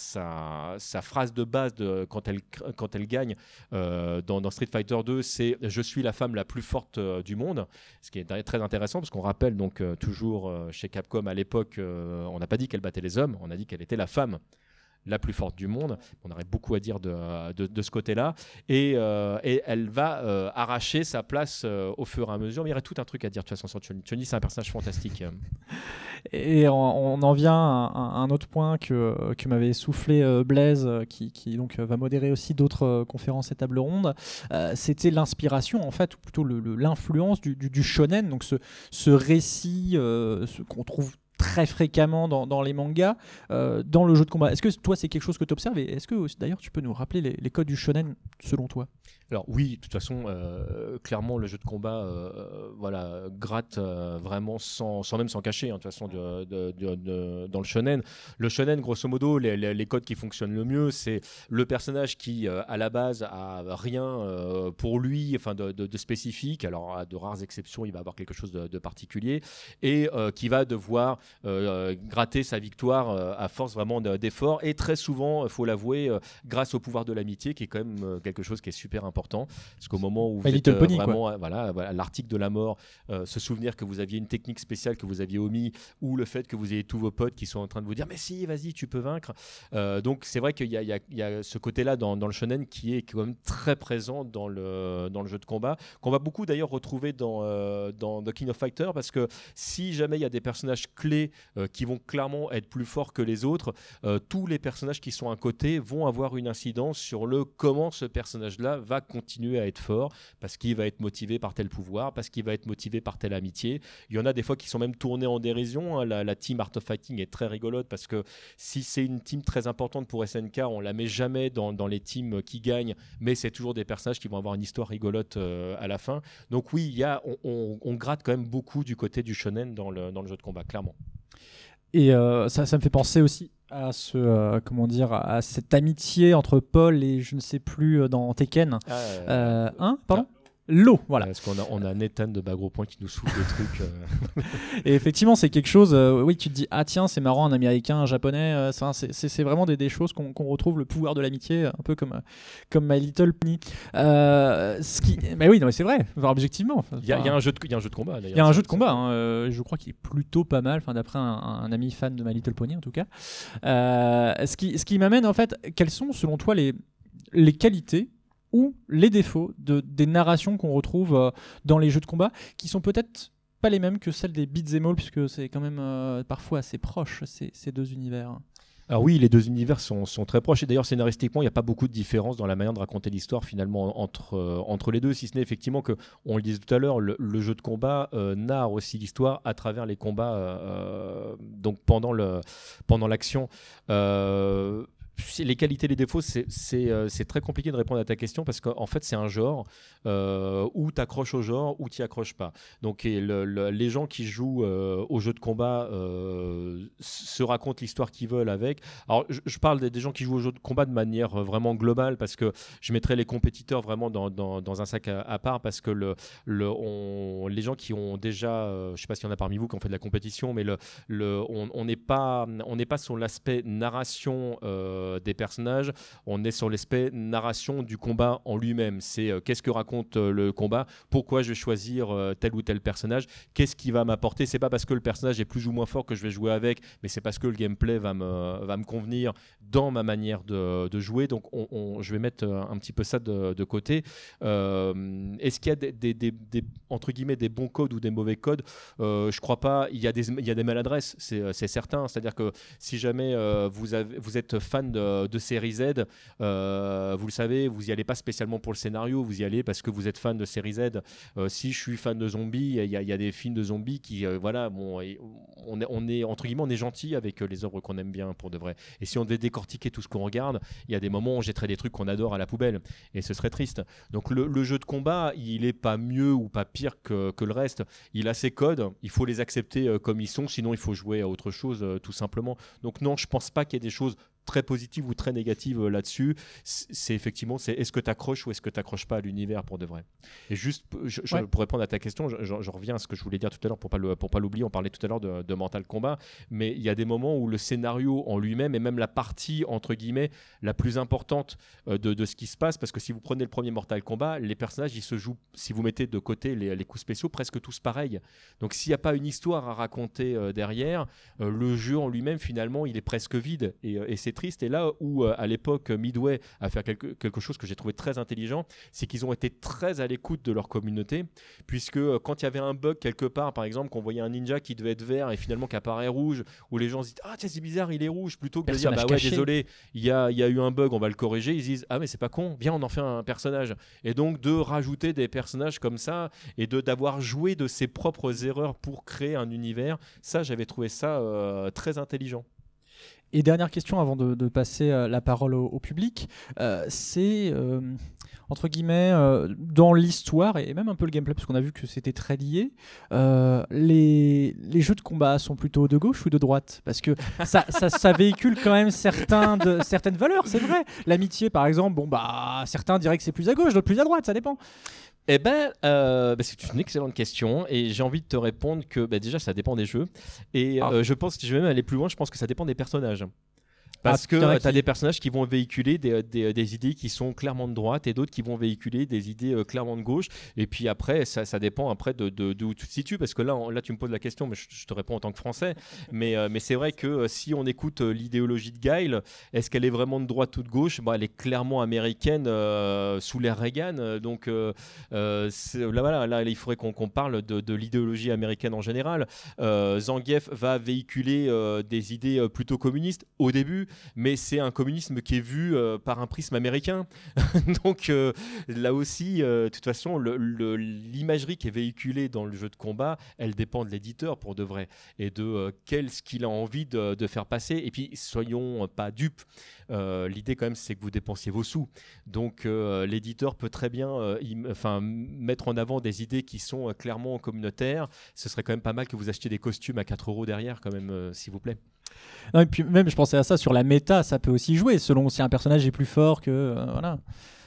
Speaker 3: phrase de base quand, elle, gagne dans, dans Street Fighter 2, c'est « Je suis la femme la plus forte du monde », ce qui est très intéressant parce qu'on rappelle donc toujours chez Capcom à l'époque, on n'a pas dit qu'elle battait les hommes, on a dit qu'elle était la femme la plus forte du monde. On aurait beaucoup à dire de, de, ce côté-là. Et, euh, et elle va euh, arracher sa place euh, au fur et à mesure. Mais il y aurait tout un truc à dire de toute façon sur. Chun-Li, c'est un personnage fantastique.
Speaker 2: Et on, en vient à un, autre point que, que m'avait soufflé Blaise, qui, qui donc va modérer aussi d'autres conférences et tables rondes. C'était l'inspiration, en fait, ou plutôt l'influence du, du- du shonen, donc ce, ce récit ce qu'on trouve très fréquemment dans, dans les mangas, euh, dans le jeu de combat. Est-ce que toi, c'est quelque chose que tu observes est-ce que d'ailleurs, tu peux nous rappeler les, codes du shonen selon toi?
Speaker 3: Alors oui, de toute façon, euh, clairement, le jeu de combat, euh, voilà, gratte vraiment sans, sans même s'en cacher. hein, de toute façon, dans le shonen, le shonen, grosso modo, les, les- les codes qui fonctionnent le mieux, c'est le personnage qui, à la base, a rien pour lui, enfin, de, spécifique. Alors, à de rares exceptions, il va avoir quelque chose de, particulier et qui va devoir gratter sa victoire euh, à force vraiment de- d'efforts. Et très souvent, il faut l'avouer, euh, grâce au pouvoir de l'amitié, qui est quand même euh, quelque chose qui est super important. Parce qu'au moment où vous êtes euh, vraiment, euh, voilà, l'article de la mort, euh, se souvenir que vous aviez une technique spéciale que vous aviez omis, ou le fait que vous ayez tous vos potes qui sont en train de vous dire mais si, vas-y, tu peux vaincre. Euh, donc c'est vrai qu'il y, y y a ce côté-là dans, dans le shonen qui est quand même très présent dans le, dans le jeu de combat, qu'on va beaucoup d'ailleurs retrouver dans, euh, dans The King of Fighter, parce que si jamais il y a des personnages clés euh, qui vont clairement être plus forts que les autres, euh, tous les personnages qui sont à côté vont avoir une incidence sur le comment ce personnage-là va continuer à être fort, parce qu'il va être motivé par tel pouvoir, parce qu'il va être motivé par telle amitié. Il y en a des fois qui sont même tournés en dérision. hein. La, team Art of Fighting est très rigolote parce que si c'est une team très importante pour SNK, on la met jamais dans, les teams qui gagnent, mais c'est toujours des personnages qui vont avoir une histoire rigolote euh, à la fin. Donc oui, y a, on, gratte quand même beaucoup du côté du shonen dans le jeu de combat, clairement.
Speaker 2: Et euh, ça, ça me fait penser aussi à ce, euh, comment dire, à cette amitié entre Paul et je ne sais plus euh, dans Tekken. Euh, hein, pardon? L'eau, voilà.
Speaker 3: Parce qu'on a, on a Nathan de Bagro Point qui nous souffle des trucs. euh.
Speaker 2: Et effectivement, c'est quelque chose, euh, oui, tu te dis, ah tiens, c'est marrant, un américain, un japonais, euh, c'est- vraiment des, des choses qu'on retrouve, le pouvoir de l'amitié, un peu comme, comme My Little Pony. Ce qui... Mais oui, non, c'est vrai, objectivement.
Speaker 3: Il y, a- il y a un jeu de, y a un jeu de combat d'ailleurs.
Speaker 2: il y a un jeu de combat, hein, je crois qu'il est plutôt pas mal, d'après un, un ami fan de My Little Pony en tout cas. Ce qui, ce qui m'amène en fait, quelles sont selon toi les, les qualités ou les défauts de, des narrations qu'on retrouve euh, dans les jeux de combat qui sont peut-être pas les mêmes que celles des beat'em all puisque c'est quand même euh, parfois assez proche ces, deux univers.
Speaker 3: Alors oui, les deux univers sont, très proches et d'ailleurs scénaristiquement, il n'y a pas beaucoup de différence dans la manière de raconter l'histoire finalement entre, euh, entre les deux, si ce n'est effectivement que, on le disait tout à l'heure, le, jeu de combat narre aussi l'histoire à travers les combats, donc pendant l'action. Les qualités, les défauts, euh, c'est très compliqué de répondre à ta question parce qu'en fait, c'est un genre euh, où tu accroches au genre ou tu accroches pas. Donc, les gens qui jouent euh, au jeu de combat euh, se racontent l'histoire qu'ils veulent avec. Alors, je, parle des, gens qui jouent au jeu de combat de manière vraiment globale parce que je mettrais les compétiteurs vraiment dans, un sac à, part parce que les gens qui ont déjà, je sais pas s'il y en a parmi vous qui ont fait de la compétition, mais on n'est pas, sur l'aspect narration des personnages, on est sur l'aspect narration du combat en lui-même. C'est euh, qu'est-ce que raconte euh, le combat, pourquoi je vais choisir euh, tel ou tel personnage, qu'est-ce qui va m'apporter? C'est pas parce que le personnage est plus ou moins fort que je vais jouer avec, mais c'est parce que le gameplay va me, va me convenir dans ma manière de, de jouer. Donc on- je vais mettre euh, un petit peu ça de, côté. Euh, Est-ce qu'il y a des, des- entre guillemets des bons codes ou des mauvais codes? Euh, Je crois pas. Il y a des, il y a des maladresses, c'est euh, certain. C'est-à-dire que si jamais euh, vous, vous êtes fan de, série Z, euh, vous le savez, vous y allez pas spécialement pour le scénario, vous y allez parce que vous êtes fan de série Z. Euh, si je suis fan de zombies, il y, a- des films de zombies qui, euh, voilà, bon, on est, entre guillemets, on est gentil avec les œuvres qu'on aime bien pour de vrai. Et si on devait décortiquer tout ce qu'on regarde, il y a des moments où on jetterait des trucs qu'on adore à la poubelle, et ce serait triste. Donc le, jeu de combat, il est pas mieux ou pas pire que, que le reste. Il a ses codes, il faut les accepter comme ils sont, sinon il faut jouer à autre chose, tout simplement. Donc non, je pense pas qu'il y ait des choses très positives ou très négatives euh, là-dessus. C'est effectivement, c'est est-ce que tu accroches ou est-ce que tu accroches pas à l'univers pour de vrai? Et juste je- je-
Speaker 2: Ouais.
Speaker 3: pour répondre à ta question, je, reviens à ce que je voulais dire tout à l'heure pour pas le, pour pas l'oublier. On parlait tout à l'heure de, de Mental Combat, mais il y a des moments où le scénario en lui-même est même la partie entre guillemets la plus importante euh, de, de ce qui se passe parce que si vous prenez le premier Mortal Kombat, les personnages ils se jouent, si vous mettez de côté les, les coups spéciaux, presque tous pareils. Donc s'il n'y a pas une histoire à raconter euh, derrière, le jeu en lui-même finalement il est presque vide et, et c'est triste. Et là où euh, à l'époque Midway a fait quelque, quelque chose que j'ai trouvé très intelligent, c'est qu'ils ont été très à l'écoute de leur communauté puisque euh, quand il y avait un bug quelque part, par exemple, qu'on voyait un ninja qui devait être vert et finalement qui apparaît rouge, où les gens se disent ah tiens c'est bizarre il est rouge plutôt que de dire bah ouais
Speaker 2: caché.
Speaker 3: désolé il y a, y a eu un bug on va le corriger ils se disent ah mais c'est pas con viens on en fait un personnage et donc de rajouter des personnages comme ça et de d'avoir joué de ses propres erreurs pour créer un univers ça j'avais trouvé ça euh, très intelligent
Speaker 2: Et dernière question avant de, passer euh, la parole au, public, euh, c'est euh, entre guillemets dans l'histoire et même un peu le gameplay parce qu'on a vu que c'était très lié. les, jeux de combat sont plutôt de gauche ou de droite? Parce que ça, véhicule quand même certaines valeurs, c'est vrai. L'amitié par exemple, bon bah certains diraient que c'est plus à gauche, d'autres plus à droite, ça dépend.
Speaker 3: Eh ben, euh, bah, c'est une excellente question et j'ai envie de te répondre que bah, déjà ça dépend des jeux et
Speaker 2: Ah.
Speaker 3: euh, je pense que je vais même aller plus loin. Je pense que ça dépend des personnages. Parce
Speaker 2: Ah,
Speaker 3: que
Speaker 2: a
Speaker 3: tu as
Speaker 2: qui-
Speaker 3: des personnages qui vont véhiculer des, des- des idées qui sont clairement de droite et d'autres qui vont véhiculer des idées euh, clairement de gauche. Et puis après, ça, ça dépend après de, de, d'où tu te situes. Parce que là, on- là, tu me poses la question, mais je, je te réponds en tant que Français. Mais, euh, mais c'est vrai que euh, si on écoute euh, l'idéologie de Guile, est-ce qu'elle est vraiment de droite ou de gauche? Bon, Elle est clairement américaine euh, sous l'ère Reagan. euh, Donc euh, euh, là, voilà, là, il faudrait qu'on qu'on parle de, de l'idéologie américaine en général. Euh, Zangief va véhiculer euh, des idées euh, plutôt communistes au début, mais c'est un communisme qui est vu euh, par un prisme américain. Donc euh, là aussi, euh, de toute façon, l'imagerie qui est véhiculée dans le jeu de combat, elle dépend de l'éditeur pour de vrai et de quel ce qu'il a envie de, faire passer. Et puis, soyons pas dupes. L'idée quand même, c'est que vous dépensiez vos sous. Donc l'éditeur peut très bien enfin, mettre en avant des idées qui sont clairement communautaires. Ce serait quand même pas mal que vous achetiez des costumes à 4 euros derrière, quand même, s'il vous plaît.
Speaker 2: Et puis même, je pensais à ça sur la méta, ça peut aussi jouer selon si un personnage est plus fort que. euh, voilà.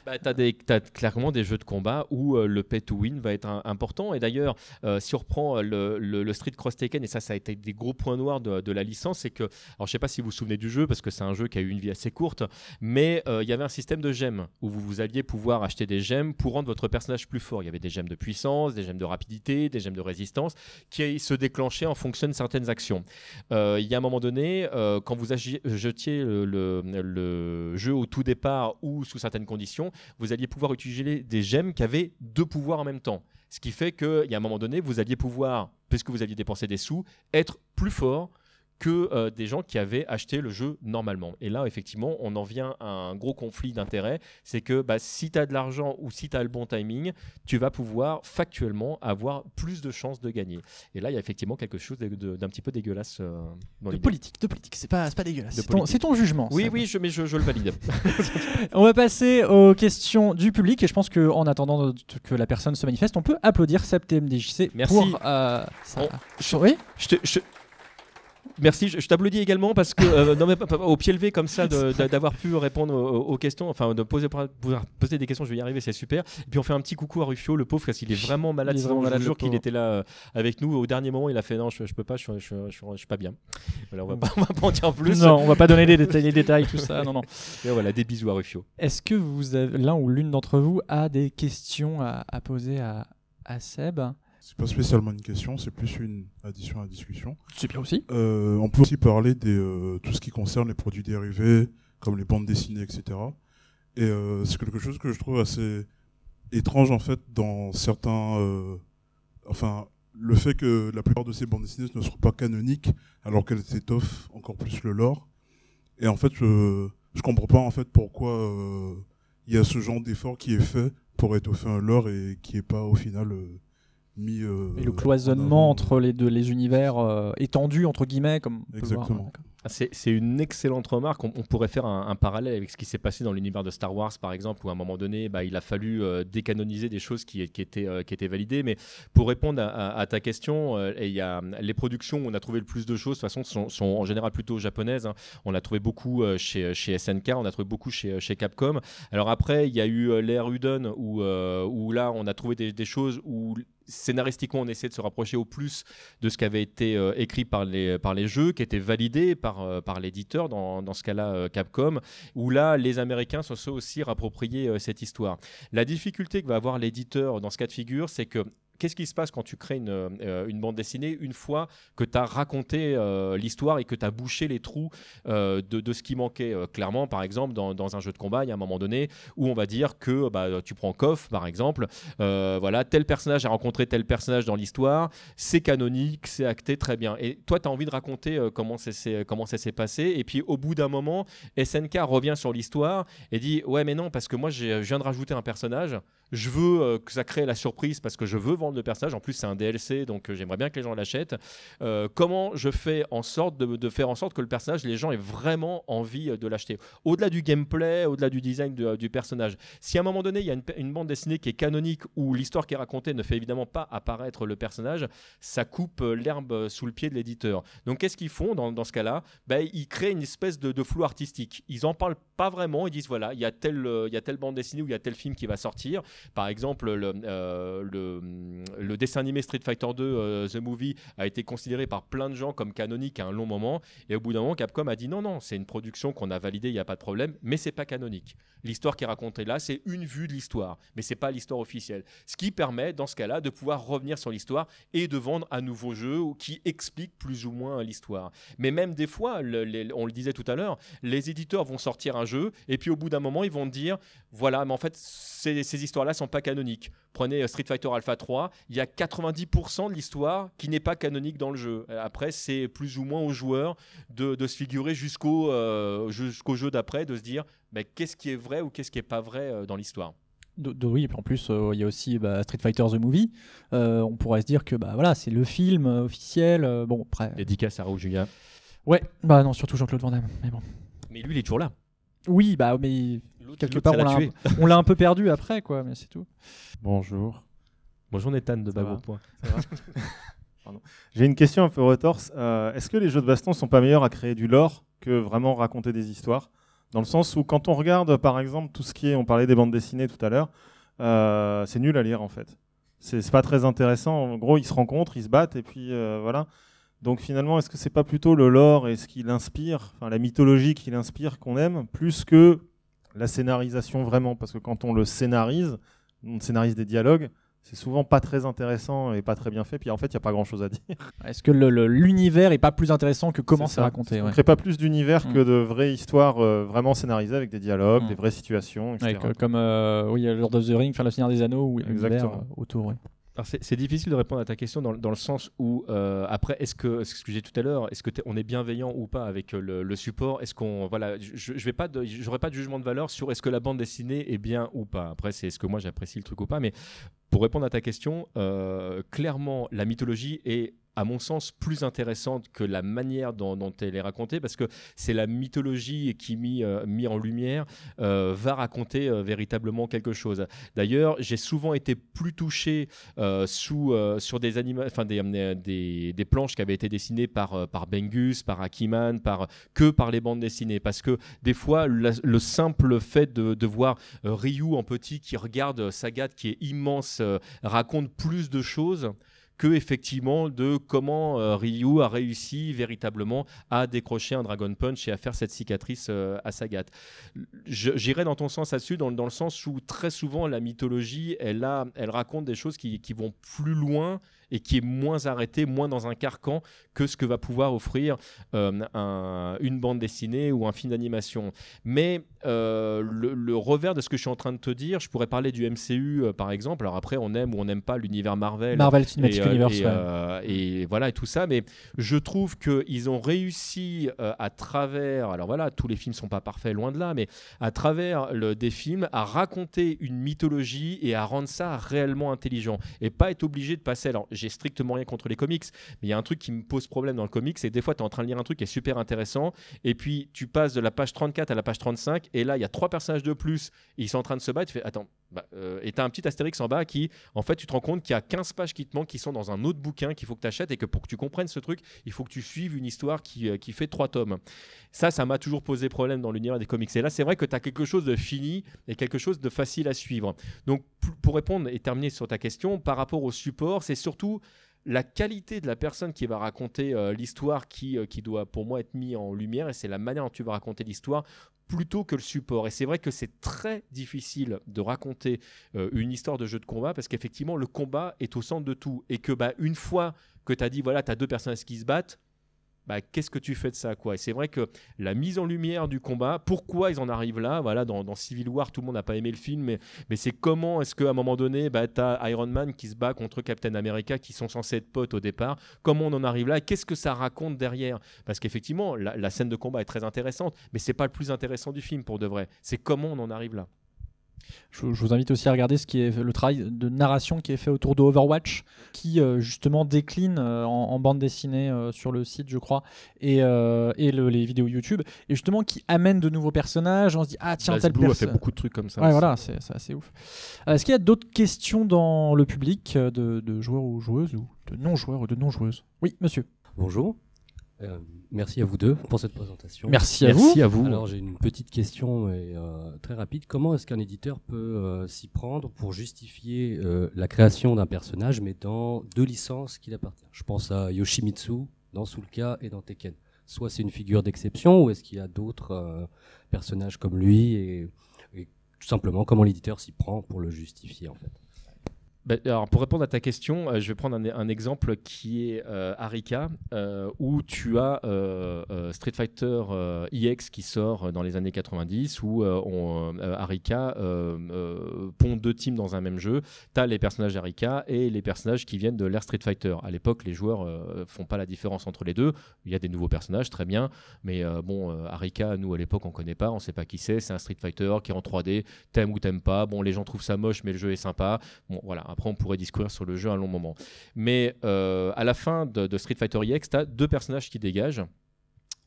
Speaker 3: Bah, tu as, clairement des jeux de combat où euh, le pay to win va être important. Et d'ailleurs, euh, si on reprend euh, le, Street Cross Taken, et ça, ça a été des gros points noirs de, la licence, c'est que, alors je sais pas si vous vous souvenez du jeu, parce que c'est un jeu qui a eu une vie assez courte, mais euh, il y avait un système de gemmes où vous, vous alliez pouvoir acheter des gemmes pour rendre votre personnage plus fort. Il y avait des gemmes de puissance, des gemmes de rapidité, des gemmes de résistance qui se déclenchaient en fonction de certaines actions. Il y a un moment donné, quand vous jetiez le jeu au tout départ ou sous certaines conditions, vous alliez pouvoir utiliser des gemmes qui avaient deux pouvoirs en même temps. Ce qui fait qu'il y a un moment donné, vous alliez pouvoir, puisque vous aviez dépensé des sous, être plus fort que euh, des gens qui avaient acheté le jeu normalement. Et là, effectivement, on en vient à un gros conflit d'intérêts. C'est que bah, si tu as de l'argent ou si tu as le bon timing, tu vas pouvoir factuellement avoir plus de chances de gagner. Et là, il y a effectivement quelque chose d'un petit peu dégueulasse euh, dans
Speaker 2: De politique, de politique, c'est pas, pas dégueulasse. C'est ton, jugement.
Speaker 3: Oui, oui, je, mais je, je le valide.
Speaker 2: On va passer aux questions du public et je pense qu'en attendant que la personne se manifeste, on peut applaudir SepTMDJC
Speaker 3: Merci.
Speaker 2: pour euh, sa-
Speaker 3: On-
Speaker 2: Oui
Speaker 3: Je te- je- Merci, je, je t'applaudis également parce que euh, non, mais au pied levé comme ça, d'avoir pu répondre aux, aux questions, enfin de poser, poser des questions, je vais y arriver, c'est super. Et puis on fait un petit coucou à Rufio, le pauvre, parce qu'il est vraiment malade.
Speaker 2: Il est vraiment malade,
Speaker 3: qu'il était là euh, avec nous au dernier moment. Il a fait non, je, je peux pas, je, je, suis pas bien. Voilà, on va pas, on va pas en dire plus.
Speaker 2: Non, on va pas donner les détails, les détails, tout ça. Non, non.
Speaker 3: Mais voilà, des bisous à Rufio.
Speaker 2: Est-ce que vous l'un ou l'une d'entre vous a des questions à, à poser à, à Seb?
Speaker 4: C'est pas spécialement une question, c'est plus une addition à la discussion.
Speaker 2: C'est bien aussi.
Speaker 4: Euh, on peut aussi parler de euh, tout ce qui concerne les produits dérivés, comme les bandes dessinées, etc. Et euh, c'est quelque chose que je trouve assez étrange en fait dans certains. enfin, le fait que la plupart de ces bandes dessinées ne soient pas canoniques, alors qu'elles étoffent encore plus le lore. Et en fait, je, je comprends pas en fait pourquoi euh, il y a ce genre d'effort qui est fait pour étoffer un lore et qui est pas au final euh, mis. euh,
Speaker 2: Et le
Speaker 4: en
Speaker 2: cloisonnement entre les deux les univers euh, étendus entre guillemets comme on.
Speaker 4: Exactement.
Speaker 3: Ah, C'est c'est une excellente remarque. On, on pourrait faire un, un parallèle avec ce qui s'est passé dans l'univers de Star Wars, par exemple, où à un moment donné, bah, il a fallu euh, décanoniser des choses qui, qui étaient, euh, qui étaient validées. Mais pour répondre à, à- à ta question, euh, et il y a, les productions où on a trouvé le plus de choses, de toute façon, sont, sont en général plutôt japonaises. hein. On a trouvé beaucoup euh, chez, chez SNK, on a trouvé beaucoup chez, chez Capcom. Alors après, il y a eu l'ère Udon, où, euh, où là, on a trouvé des, des choses où scénaristiquement, on essaie de se rapprocher au plus de ce qui avait été euh, écrit par les, par les jeux, qui était validé par, euh, par l'éditeur, dans, dans ce cas-là euh, Capcom, où là, les Américains se sont aussi rappropriés cette histoire. La difficulté que va avoir l'éditeur dans ce cas de figure, c'est que Qu'est-ce qui se passe quand tu crées une, euh, bande dessinée une fois que tu as raconté euh, l'histoire et que tu as bouché les trous euh, de, ce qui manquait Clairement, par exemple, dans, un jeu de combat, il y a un moment donné où on va dire que bah, tu prends KOF, par exemple, voilà, tel personnage a rencontré tel personnage dans l'histoire, c'est canonique, c'est acté très bien. Et toi, tu as envie de raconter comment ça s'est comment ça s'est passé. Et puis, au bout d'un moment, SNK revient sur l'histoire et dit Ouais, mais non, parce que moi, je viens de rajouter un personnage. Je veux que ça crée la surprise parce que je veux vendre le personnage. En plus, c'est un DLC, donc euh, j'aimerais bien que les gens l'achètent. Euh, comment je fais en sorte de, faire en sorte que le personnage, les gens aient vraiment envie euh, de l'acheter? Au-delà du gameplay, au-delà du design de- du personnage. Si à un moment donné, il y a une, bande dessinée qui est canonique où l'histoire qui est racontée ne fait évidemment pas apparaître le personnage, ça coupe l'herbe sous le pied de l'éditeur. Donc qu'est-ce qu'ils font dans, ce cas-là? Ben, Ils créent une espèce de, flou artistique. Ils en parlent pas vraiment. Ils disent voilà, il y, a telle, il y a telle bande dessinée ou il y a tel film qui va sortir. Par exemple, le, le, le dessin animé Street Fighter 2 euh, The Movie a été considéré par plein de gens comme canonique à un long moment. Et au bout d'un moment Capcom a dit non non c'est une production qu'on a validée il n'y a pas de problème mais c'est pas canonique. L'histoire qui est racontée là c'est une vue de l'histoire mais c'est pas l'histoire officielle. Ce qui permet dans ce cas-là de pouvoir revenir sur l'histoire et de vendre un nouveau jeu qui explique plus ou moins l'histoire. Mais même des fois on le disait tout à l'heure les éditeurs vont sortir un jeu et puis au bout d'un moment ils vont dire voilà mais en fait ces, ces histoires-là sont pas canoniques Prenez euh, Street Fighter Alpha 3, il y a 90% de l'histoire qui n'est pas canonique dans le jeu. Euh, Après, c'est plus ou moins aux joueurs de, de se figurer jusqu'au euh, jusqu'au jeu d'après, de se dire mais qu'est-ce qui est vrai ou qu'est-ce qui est pas vrai euh, dans l'histoire?
Speaker 2: De- de- oui, et puis en plus, euh, il y a aussi bah, Street Fighter The Movie. Euh, on pourrait se dire que bah, voilà, c'est le film officiel. euh, bon, après.
Speaker 3: Dédicace à Raoul Julia.
Speaker 2: Ouais, bah non, surtout Jean-Claude Van Damme. Mais bon.
Speaker 3: Mais lui, il est toujours là.
Speaker 2: Oui, bah, mais quelque
Speaker 3: l'autre,
Speaker 2: part, on
Speaker 3: l'a
Speaker 2: un, on l'a un peu perdu après, quoi, mais c'est tout.
Speaker 5: Bonjour.
Speaker 3: Bonjour Nathan de
Speaker 5: Ça
Speaker 3: Bago
Speaker 5: va
Speaker 3: Point.
Speaker 5: Pardon. J'ai une question un peu retorse. Euh, Est-ce que les jeux de baston sont pas meilleurs à créer du lore que vraiment raconter des histoires? Dans le sens où quand on regarde par exemple tout ce qui est, on parlait des bandes dessinées tout à l'heure, euh, c'est nul à lire en fait. C'est c'est pas très intéressant. En gros, ils se rencontrent, ils se battent et puis euh, voilà. Donc finalement, est-ce que c'est pas plutôt le lore et ce qui l'inspire, enfin la mythologie qui l'inspire qu'on aime, plus que la scénarisation vraiment Parce que quand on le scénarise, on scénarise des dialogues, c'est souvent pas très intéressant et pas très bien fait. Puis en fait, il y a pas grand chose à dire.
Speaker 2: Est-ce que l'univers est pas plus intéressant que comment
Speaker 5: C'est
Speaker 2: raconté
Speaker 5: On
Speaker 2: ouais.
Speaker 5: crée pas plus d'univers
Speaker 2: Mm.
Speaker 5: que de vraies histoires euh, vraiment scénarisées avec des dialogues,
Speaker 2: Mm.
Speaker 5: des vraies situations, etc.
Speaker 2: Avec, euh, comme euh, oui, Lord of the Rings, enfin le Seigneur des Anneaux, ou euh, autour. ouais.
Speaker 3: C'est difficile de répondre à ta question dans, dans le sens où euh, après est-ce que ce que j'ai tout à l'heure est-ce que on est bienveillant ou pas avec euh, le, le support? Est-ce qu'on voilà je, vais pas de- pas de jugement de valeur sur est-ce que la bande dessinée est bien ou pas. Après c'est est-ce que moi j'apprécie le truc ou pas mais pour répondre à ta question euh, clairement la mythologie est à mon sens plus intéressante que la manière dont, elle est racontée parce que c'est la mythologie qui mis, euh, mis en lumière euh, va raconter euh, véritablement quelque chose d'ailleurs j'ai souvent été plus touché sous, sur des, des, des, des planches qui avaient été dessinées par, par Bengus, par Akiman, par, que par les bandes dessinées. Parce que des fois, le simple fait de, de voir Ryu en petit qui regarde Sagat qui est immense raconte plus de choses que effectivement de comment euh, Ryu a réussi véritablement à décrocher un Dragon Punch et à faire cette cicatrice euh, à Sagat. J'irai dans ton sens là-dessus, dans, dans le sens où très souvent la mythologie, elle, a, elle raconte des choses qui, qui vont plus loin et qui est moins arrêtée, moins dans un carcan que ce que va pouvoir offrir euh, un- une bande dessinée ou un film d'animation. Mais euh, le, le revers de ce que je suis en train de te dire, je pourrais parler du MCU euh, par exemple. Alors après, on aime ou on n'aime pas l'univers Marvel.
Speaker 2: Marvel Cinematic Universe,
Speaker 3: et,
Speaker 2: ouais.
Speaker 3: euh, et voilà et tout ça. Mais je trouve qu'ils ont réussi euh, à travers, alors voilà, tous les films sont pas parfaits, loin de là, mais à travers le, des films, à raconter une mythologie et à rendre ça réellement intelligent et pas être obligé de passer. Alors j'ai strictement rien contre les comics, mais il y a un truc qui me pose problème dans le comics, c'est des fois tu es en train de lire un truc qui est super intéressant et puis tu passes de la page 34 à la page 35 et là il y a trois personnages de plus et ils sont en train de se battre. Tu fais attends, bah, euh, et tu as un petit astérix en bas qui en fait tu te rends compte qu'il y a 15 pages qui te manquent qui sont dans un autre bouquin qu'il faut que tu achètes et que pour que tu comprennes ce truc, il faut que tu suives une histoire qui, euh, qui fait trois tomes. Ça, ça m'a toujours posé problème dans l'univers des comics. Et là, c'est vrai que tu as quelque chose de fini et quelque chose de facile à suivre. Donc, pour répondre et terminer sur ta question, par rapport au support, c'est surtout la qualité de la personne qui va raconter euh, l'histoire qui, qui doit pour moi être mis en lumière et c'est la manière dont tu vas raconter l'histoire plutôt que le support. Et c'est vrai que c'est très difficile de raconter euh, une histoire de jeu de combat parce qu'effectivement le combat est au centre de tout et que bah, une fois que tu as dit voilà, tu as deux personnages qui se battent, bah, qu'est-ce que tu fais de ça quoi? Et c'est vrai que la mise en lumière du combat, pourquoi ils en arrivent là? Voilà, dans, Civil War, tout le monde n'a pas aimé le film, mais, mais c'est comment est-ce qu'à un moment donné, bah, tu as Iron Man qui se bat contre Captain America, qui sont censés être potes au départ? Comment on en arrive là? Qu'est-ce que ça raconte derrière? Parce qu'effectivement, la, la scène de combat est très intéressante, mais c'est pas le plus intéressant du film pour de vrai. C'est comment on en arrive là?
Speaker 2: Je, je vous invite aussi à regarder ce qui est le travail de narration qui est fait autour de Overwatch, qui euh, justement décline euh, en, en bande dessinée euh, sur le site, je crois, et, euh, et le- les vidéos YouTube, et justement qui amène de nouveaux personnages. On se dit ah tiens
Speaker 3: Baz
Speaker 2: tel
Speaker 3: Blue a fait beaucoup de trucs comme ça
Speaker 2: Ouais
Speaker 3: aussi.
Speaker 2: voilà, c'est assez ouf. Euh, Est-ce qu'il y a d'autres questions dans le public de, de joueurs ou joueuses ou de non joueurs ou de non joueuses Oui, monsieur.
Speaker 6: Bonjour. Euh, merci à vous deux pour cette présentation.
Speaker 2: Merci à vous.
Speaker 3: à vous.
Speaker 6: Alors j'ai une petite question mais, euh, très rapide. Comment est-ce qu'un éditeur peut euh, s'y prendre pour justifier euh, la création d'un personnage mais dans deux licences qu'il appartient? Je pense à Yoshimitsu dans Soulka et dans Tekken. Soit c'est une figure d'exception ou est-ce qu'il y a d'autres euh, personnages comme lui et, et tout simplement comment l'éditeur s'y prend pour le justifier en fait?
Speaker 3: Bah, alors pour répondre à ta question, euh, je vais prendre un, exemple qui est euh, Arika, euh, où tu as euh, Street Fighter EX qui sort dans les années 90, où on, Arika euh, pond deux teams dans un même jeu. Tu as les personnages d'Arika et les personnages qui viennent de l'ère Street Fighter. À l'époque, les joueurs font pas la différence entre les deux. Il y a des nouveaux personnages, très bien, mais bon, Arika, nous à l'époque, on connaît pas, on sait pas qui c'est. C'est un Street Fighter qui est en 3D, t'aimes ou t'aimes pas. Bon, les gens trouvent ça moche, mais le jeu est sympa. Bon, voilà. Après, on pourrait discourir sur le jeu un long moment. Mais euh, à la fin de, Street Fighter EX, tu as deux personnages qui dégagent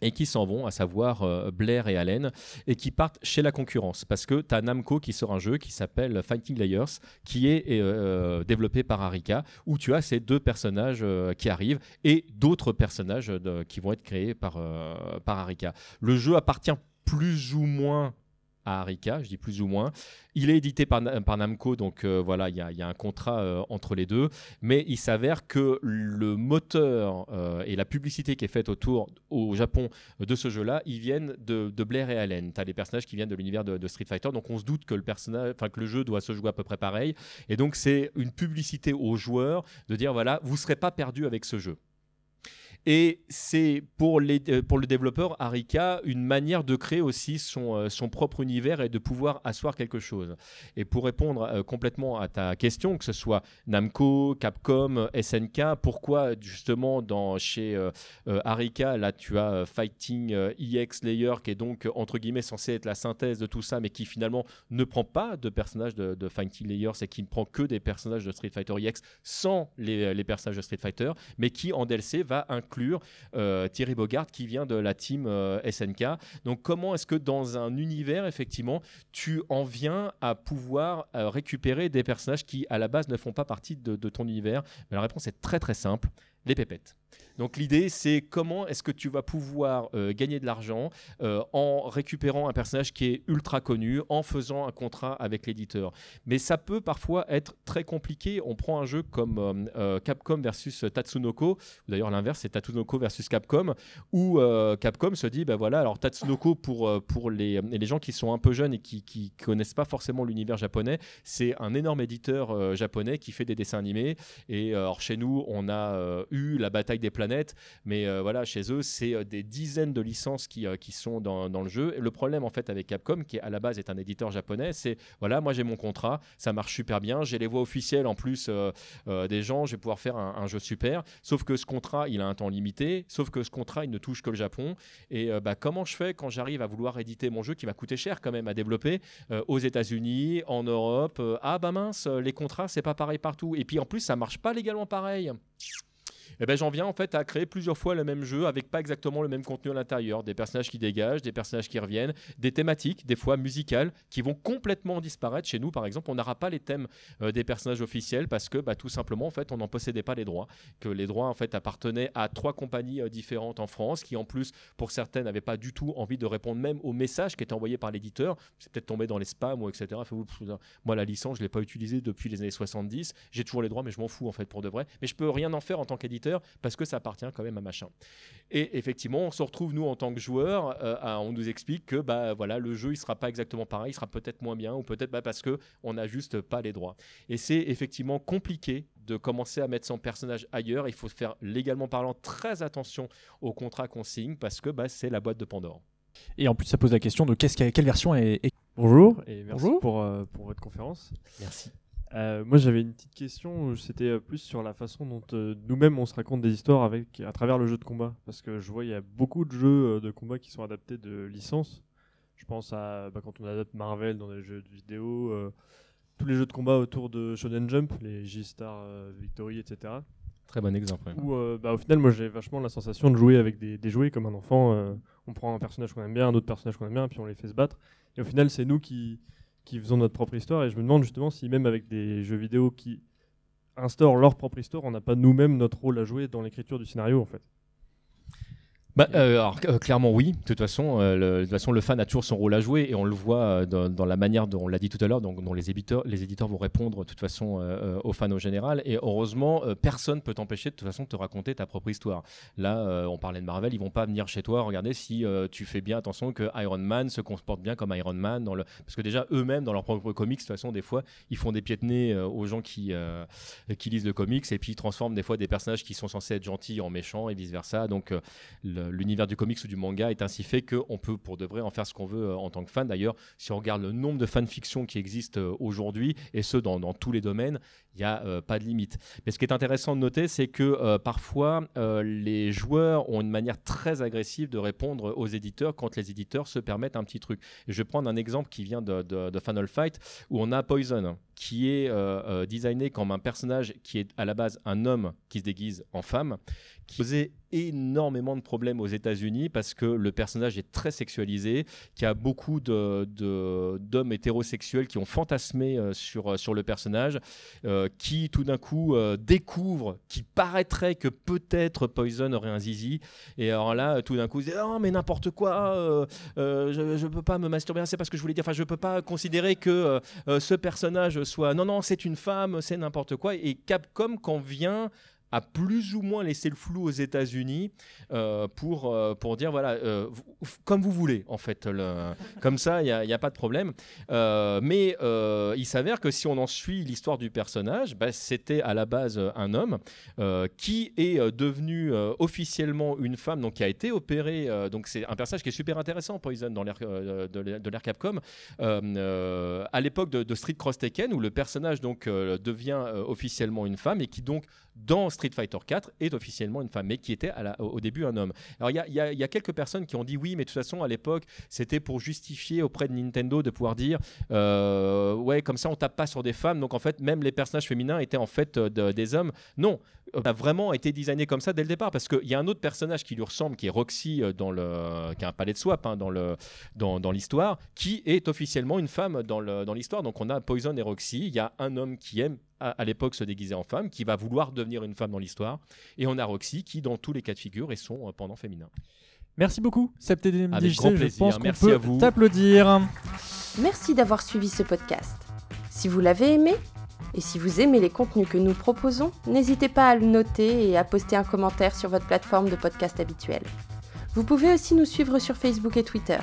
Speaker 3: et qui s'en vont, à savoir euh, Blair et Allen, et qui partent chez la concurrence. Parce que tu as Namco qui sort un jeu qui s'appelle Fighting Layers, qui est euh, développé par Arika, où tu as ces deux personnages qui arrivent, et d'autres personnages qui vont être créés par, par Arika. Le jeu appartient plus ou moins à Arika, je dis plus ou moins. Il est édité par, Na- par Namco, donc euh, voilà, il y, a- un contrat euh, entre les deux. Mais il s'avère que le moteur euh, et la publicité qui est faite autour au Japon de ce jeu-là, ils viennent de, Blair et Allen. Tu as les personnages qui viennent de l'univers de, Street Fighter, donc on se doute que le, personnage, que le jeu doit se jouer à peu près pareil. Et donc c'est une publicité aux joueurs de dire voilà, vous ne serez pas perdu avec ce jeu. Et c'est pour, les, euh, pour le développeur Arika une manière de créer aussi son, euh, son propre univers et de pouvoir asseoir quelque chose. Et pour répondre euh, complètement à ta question, que ce soit Namco, Capcom, SNK, pourquoi justement dans, chez euh, Arika, là tu as Fighting EX Layer qui est donc entre guillemets censé être la synthèse de tout ça, mais qui finalement ne prend pas de personnages de, Fighting Layers et qui ne prend que des personnages de Street Fighter EX sans les, les personnages de Street Fighter, mais qui en DLC va inclure euh, Thierry Bogart qui vient de la team euh, SNK. Donc comment est-ce que dans un univers, effectivement, tu en viens à pouvoir euh, récupérer des personnages qui, à la base, ne font pas partie de, ton univers? La réponse est très très simple, les pépettes. Donc l'idée, c'est comment est-ce que tu vas pouvoir euh, gagner de l'argent euh, en récupérant un personnage qui est ultra connu, en faisant un contrat avec l'éditeur. Mais ça peut parfois être très compliqué. On prend un jeu comme euh, Capcom versus Tatsunoko, ou d'ailleurs l'inverse, c'est Tatsunoko versus Capcom, où Capcom se dit, ben voilà, alors Tatsunoko pour, pour les, les gens qui sont un peu jeunes et qui, qui connaissent pas forcément l'univers japonais, c'est un énorme éditeur japonais qui fait des dessins animés. Et alors chez nous, on a eu la bataille des planètes, mais euh, voilà, chez eux, c'est euh, des dizaines de licences qui, euh, qui sont dans, dans le jeu. Le problème en fait avec Capcom, qui à la base est un éditeur japonais, c'est voilà, moi j'ai mon contrat, ça marche super bien, j'ai les voix officielles en plus des gens, je vais pouvoir faire un, jeu super. Sauf que ce contrat, il a un temps limité, sauf que ce contrat, il ne touche que le Japon. Et bah, comment je fais quand j'arrive à vouloir éditer mon jeu qui va coûter cher quand même à développer aux États-Unis, en Europe Ah bah mince, les contrats, c'est pas pareil partout. Et puis en plus, ça marche pas légalement pareil. Et ben, j'en viens en fait à créer plusieurs fois le même jeu avec pas exactement le même contenu à l'intérieur. Des personnages qui dégagent, des personnages qui reviennent, des thématiques, des fois musicales, qui vont complètement disparaître. Chez nous, par exemple, on n'aura pas les thèmes euh, des personnages officiels parce que bah, tout simplement, en fait, on n'en possédait pas les droits. Que les droits en fait appartenaient à trois compagnies euh, différentes en France, qui en plus, pour certaines, n'avaient pas du tout envie de répondre même aux messages qui étaient envoyés par l'éditeur. C'est peut-être tombé dans les spams ou etc. Moi, la licence, je l'ai pas utilisée depuis les années 70. J'ai toujours les droits, mais je m'en fous en fait pour de vrai. Mais je peux rien en faire en tant qu'éditeur parce que ça appartient quand même à machin. Et effectivement, on se retrouve nous en tant que joueurs, euh, à- on nous explique que bah voilà, le jeu il sera pas exactement pareil, il sera peut-être moins bien ou peut-être bah, parce que on n'a juste pas les droits. Et c'est effectivement compliqué de commencer à mettre son personnage ailleurs. Il faut faire légalement parlant très attention au contrat qu'on signe parce que bah, c'est la boîte de Pandore.
Speaker 2: Et en plus, ça pose la question de qu'est-ce quelle version est. est-
Speaker 7: Bonjour et merci
Speaker 2: Bonjour.
Speaker 7: Pour, euh, pour votre conférence.
Speaker 3: Merci.
Speaker 7: Euh, moi j'avais une petite question, euh, c'était euh, plus sur la façon dont euh, nous-mêmes on se raconte des histoires avec, à travers le jeu de combat. Parce que je vois il y a beaucoup de jeux euh, de combat qui sont adaptés de licences. Je pense à bah, quand on adapte Marvel dans les jeux de vidéo, tous les jeux de combat autour de Shonen Jump, les J-Star Victory, etc.
Speaker 3: Très bon exemple. ouais.
Speaker 7: Où bah, au final, moi j'ai vachement la sensation de jouer avec des, des jouets comme un enfant. on prend un personnage qu'on aime bien, un autre personnage qu'on aime bien, puis on les fait se battre. Et au final, c'est nous qui, qui faisons notre propre histoire. Et je me demande justement si même avec des jeux vidéo qui instaurent leur propre histoire, on n'a pas nous-mêmes notre rôle à jouer dans l'écriture du scénario en fait.
Speaker 3: Bah, euh, alors, euh, clairement oui. De toute façon, euh, le, de toute façon, le fan a toujours son rôle à jouer et on le voit dans, la manière dont on l'a dit tout à l'heure, donc dont les éditeurs, les éditeurs vont répondre de toute façon aux fans au général. Et heureusement, personne peut t'empêcher de toute façon de te raconter ta propre histoire. Là, on parlait de Marvel, ils vont pas venir chez toi regarder si tu fais bien attention que Iron Man se comporte bien comme Iron Man parce que déjà eux-mêmes dans leur propre comics, de toute façon, des fois, ils font des pieds de nez aux gens qui qui lisent le comics et puis ils transforment des fois des personnages qui sont censés être gentils en méchants et vice versa. Donc le- l'univers du comics ou du manga est ainsi fait qu'on peut pour de vrai en faire ce qu'on veut euh, en tant que fan. D'ailleurs, si on regarde le nombre de fanfictions qui existent euh, aujourd'hui, et ce dans, tous les domaines, il n'y a euh, pas de limite. Mais ce qui est intéressant de noter, c'est que euh, parfois, euh, les joueurs ont une manière très agressive de répondre aux éditeurs quand les éditeurs se permettent un petit truc. Je vais prendre un exemple qui vient de, de- Final Fight, où on a Poison, qui est euh, euh, designé comme un personnage qui est à la base un homme qui se déguise en femme, qui posait énormément de problèmes aux États-Unis parce que le personnage est très sexualisé, qu'il y a beaucoup d'hommes hétérosexuels qui ont fantasmé euh, sur, sur le personnage, euh, qui tout d'un coup euh, découvrent qu'il paraîtrait que peut-être Poison aurait un zizi. Et alors là, tout d'un coup, ils disent Oh, mais n'importe quoi, euh, euh, je ne peux pas me masturber, c'est pas ce que je voulais dire. Enfin, je peux pas considérer que euh, euh, ce personnage soit. Non, non, c'est une femme, c'est n'importe quoi. Et Capcom, quand vient à plus ou moins laisser le flou aux États-Unis euh, pour, euh, pour dire voilà, euh, comme vous voulez, en fait. comme ça, il n'y a, a pas de problème. Mais il s'avère que si on en suit l'histoire du personnage, bah, c'était à la base un homme qui est devenu officiellement une femme, donc qui a été opérée. donc c'est un personnage qui est super intéressant, Poison, dans l'ère de l'ère Capcom. À l'époque de, de Street Cross Tekken, où le personnage donc devient officiellement une femme et qui donc dans Street Fighter 4 est officiellement une femme, mais qui était au début un homme. Alors il y a, quelques personnes qui ont dit oui, mais de toute façon à l'époque c'était pour justifier auprès de Nintendo de pouvoir dire euh, ouais comme ça on tape pas sur des femmes, donc en fait même les personnages féminins étaient en fait euh, de- des hommes. Non, euh, a vraiment été designé comme ça dès le départ parce qu'il y a un autre personnage qui lui ressemble, qui est Roxy dans le, qui a un palais de swap hein, dans le dans l'histoire, qui est officiellement une femme dans le- dans l'histoire. Donc on a Poison et Roxy. Il y a un homme qui aime à, à l'époque se déguiser en femme, qui va vouloir devenir une femme dans l'histoire, et on a Roxy qui dans tous les cas de figure est son euh, pendant féminin.
Speaker 2: Merci beaucoup, Septédé
Speaker 3: Avec grand
Speaker 2: Je
Speaker 3: plaisir.
Speaker 2: pense qu'on
Speaker 3: Merci
Speaker 2: peut
Speaker 3: à vous.
Speaker 2: t'applaudir.
Speaker 1: Merci d'avoir suivi ce podcast. Si vous l'avez aimé, et si vous aimez les contenus que nous proposons, n'hésitez pas à le noter et à poster un commentaire sur votre plateforme de podcast habituelle. Vous pouvez aussi nous suivre sur Facebook et Twitter.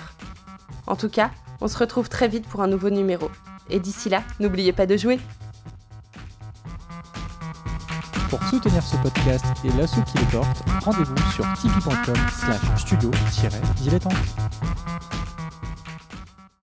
Speaker 1: En tout cas, on se retrouve très vite pour un nouveau numéro. Et d'ici là, n'oubliez pas de jouer.
Speaker 2: Pour soutenir ce podcast et l'assaut qui le porte, rendez-vous sur tipeee.com slash studio-dilettante.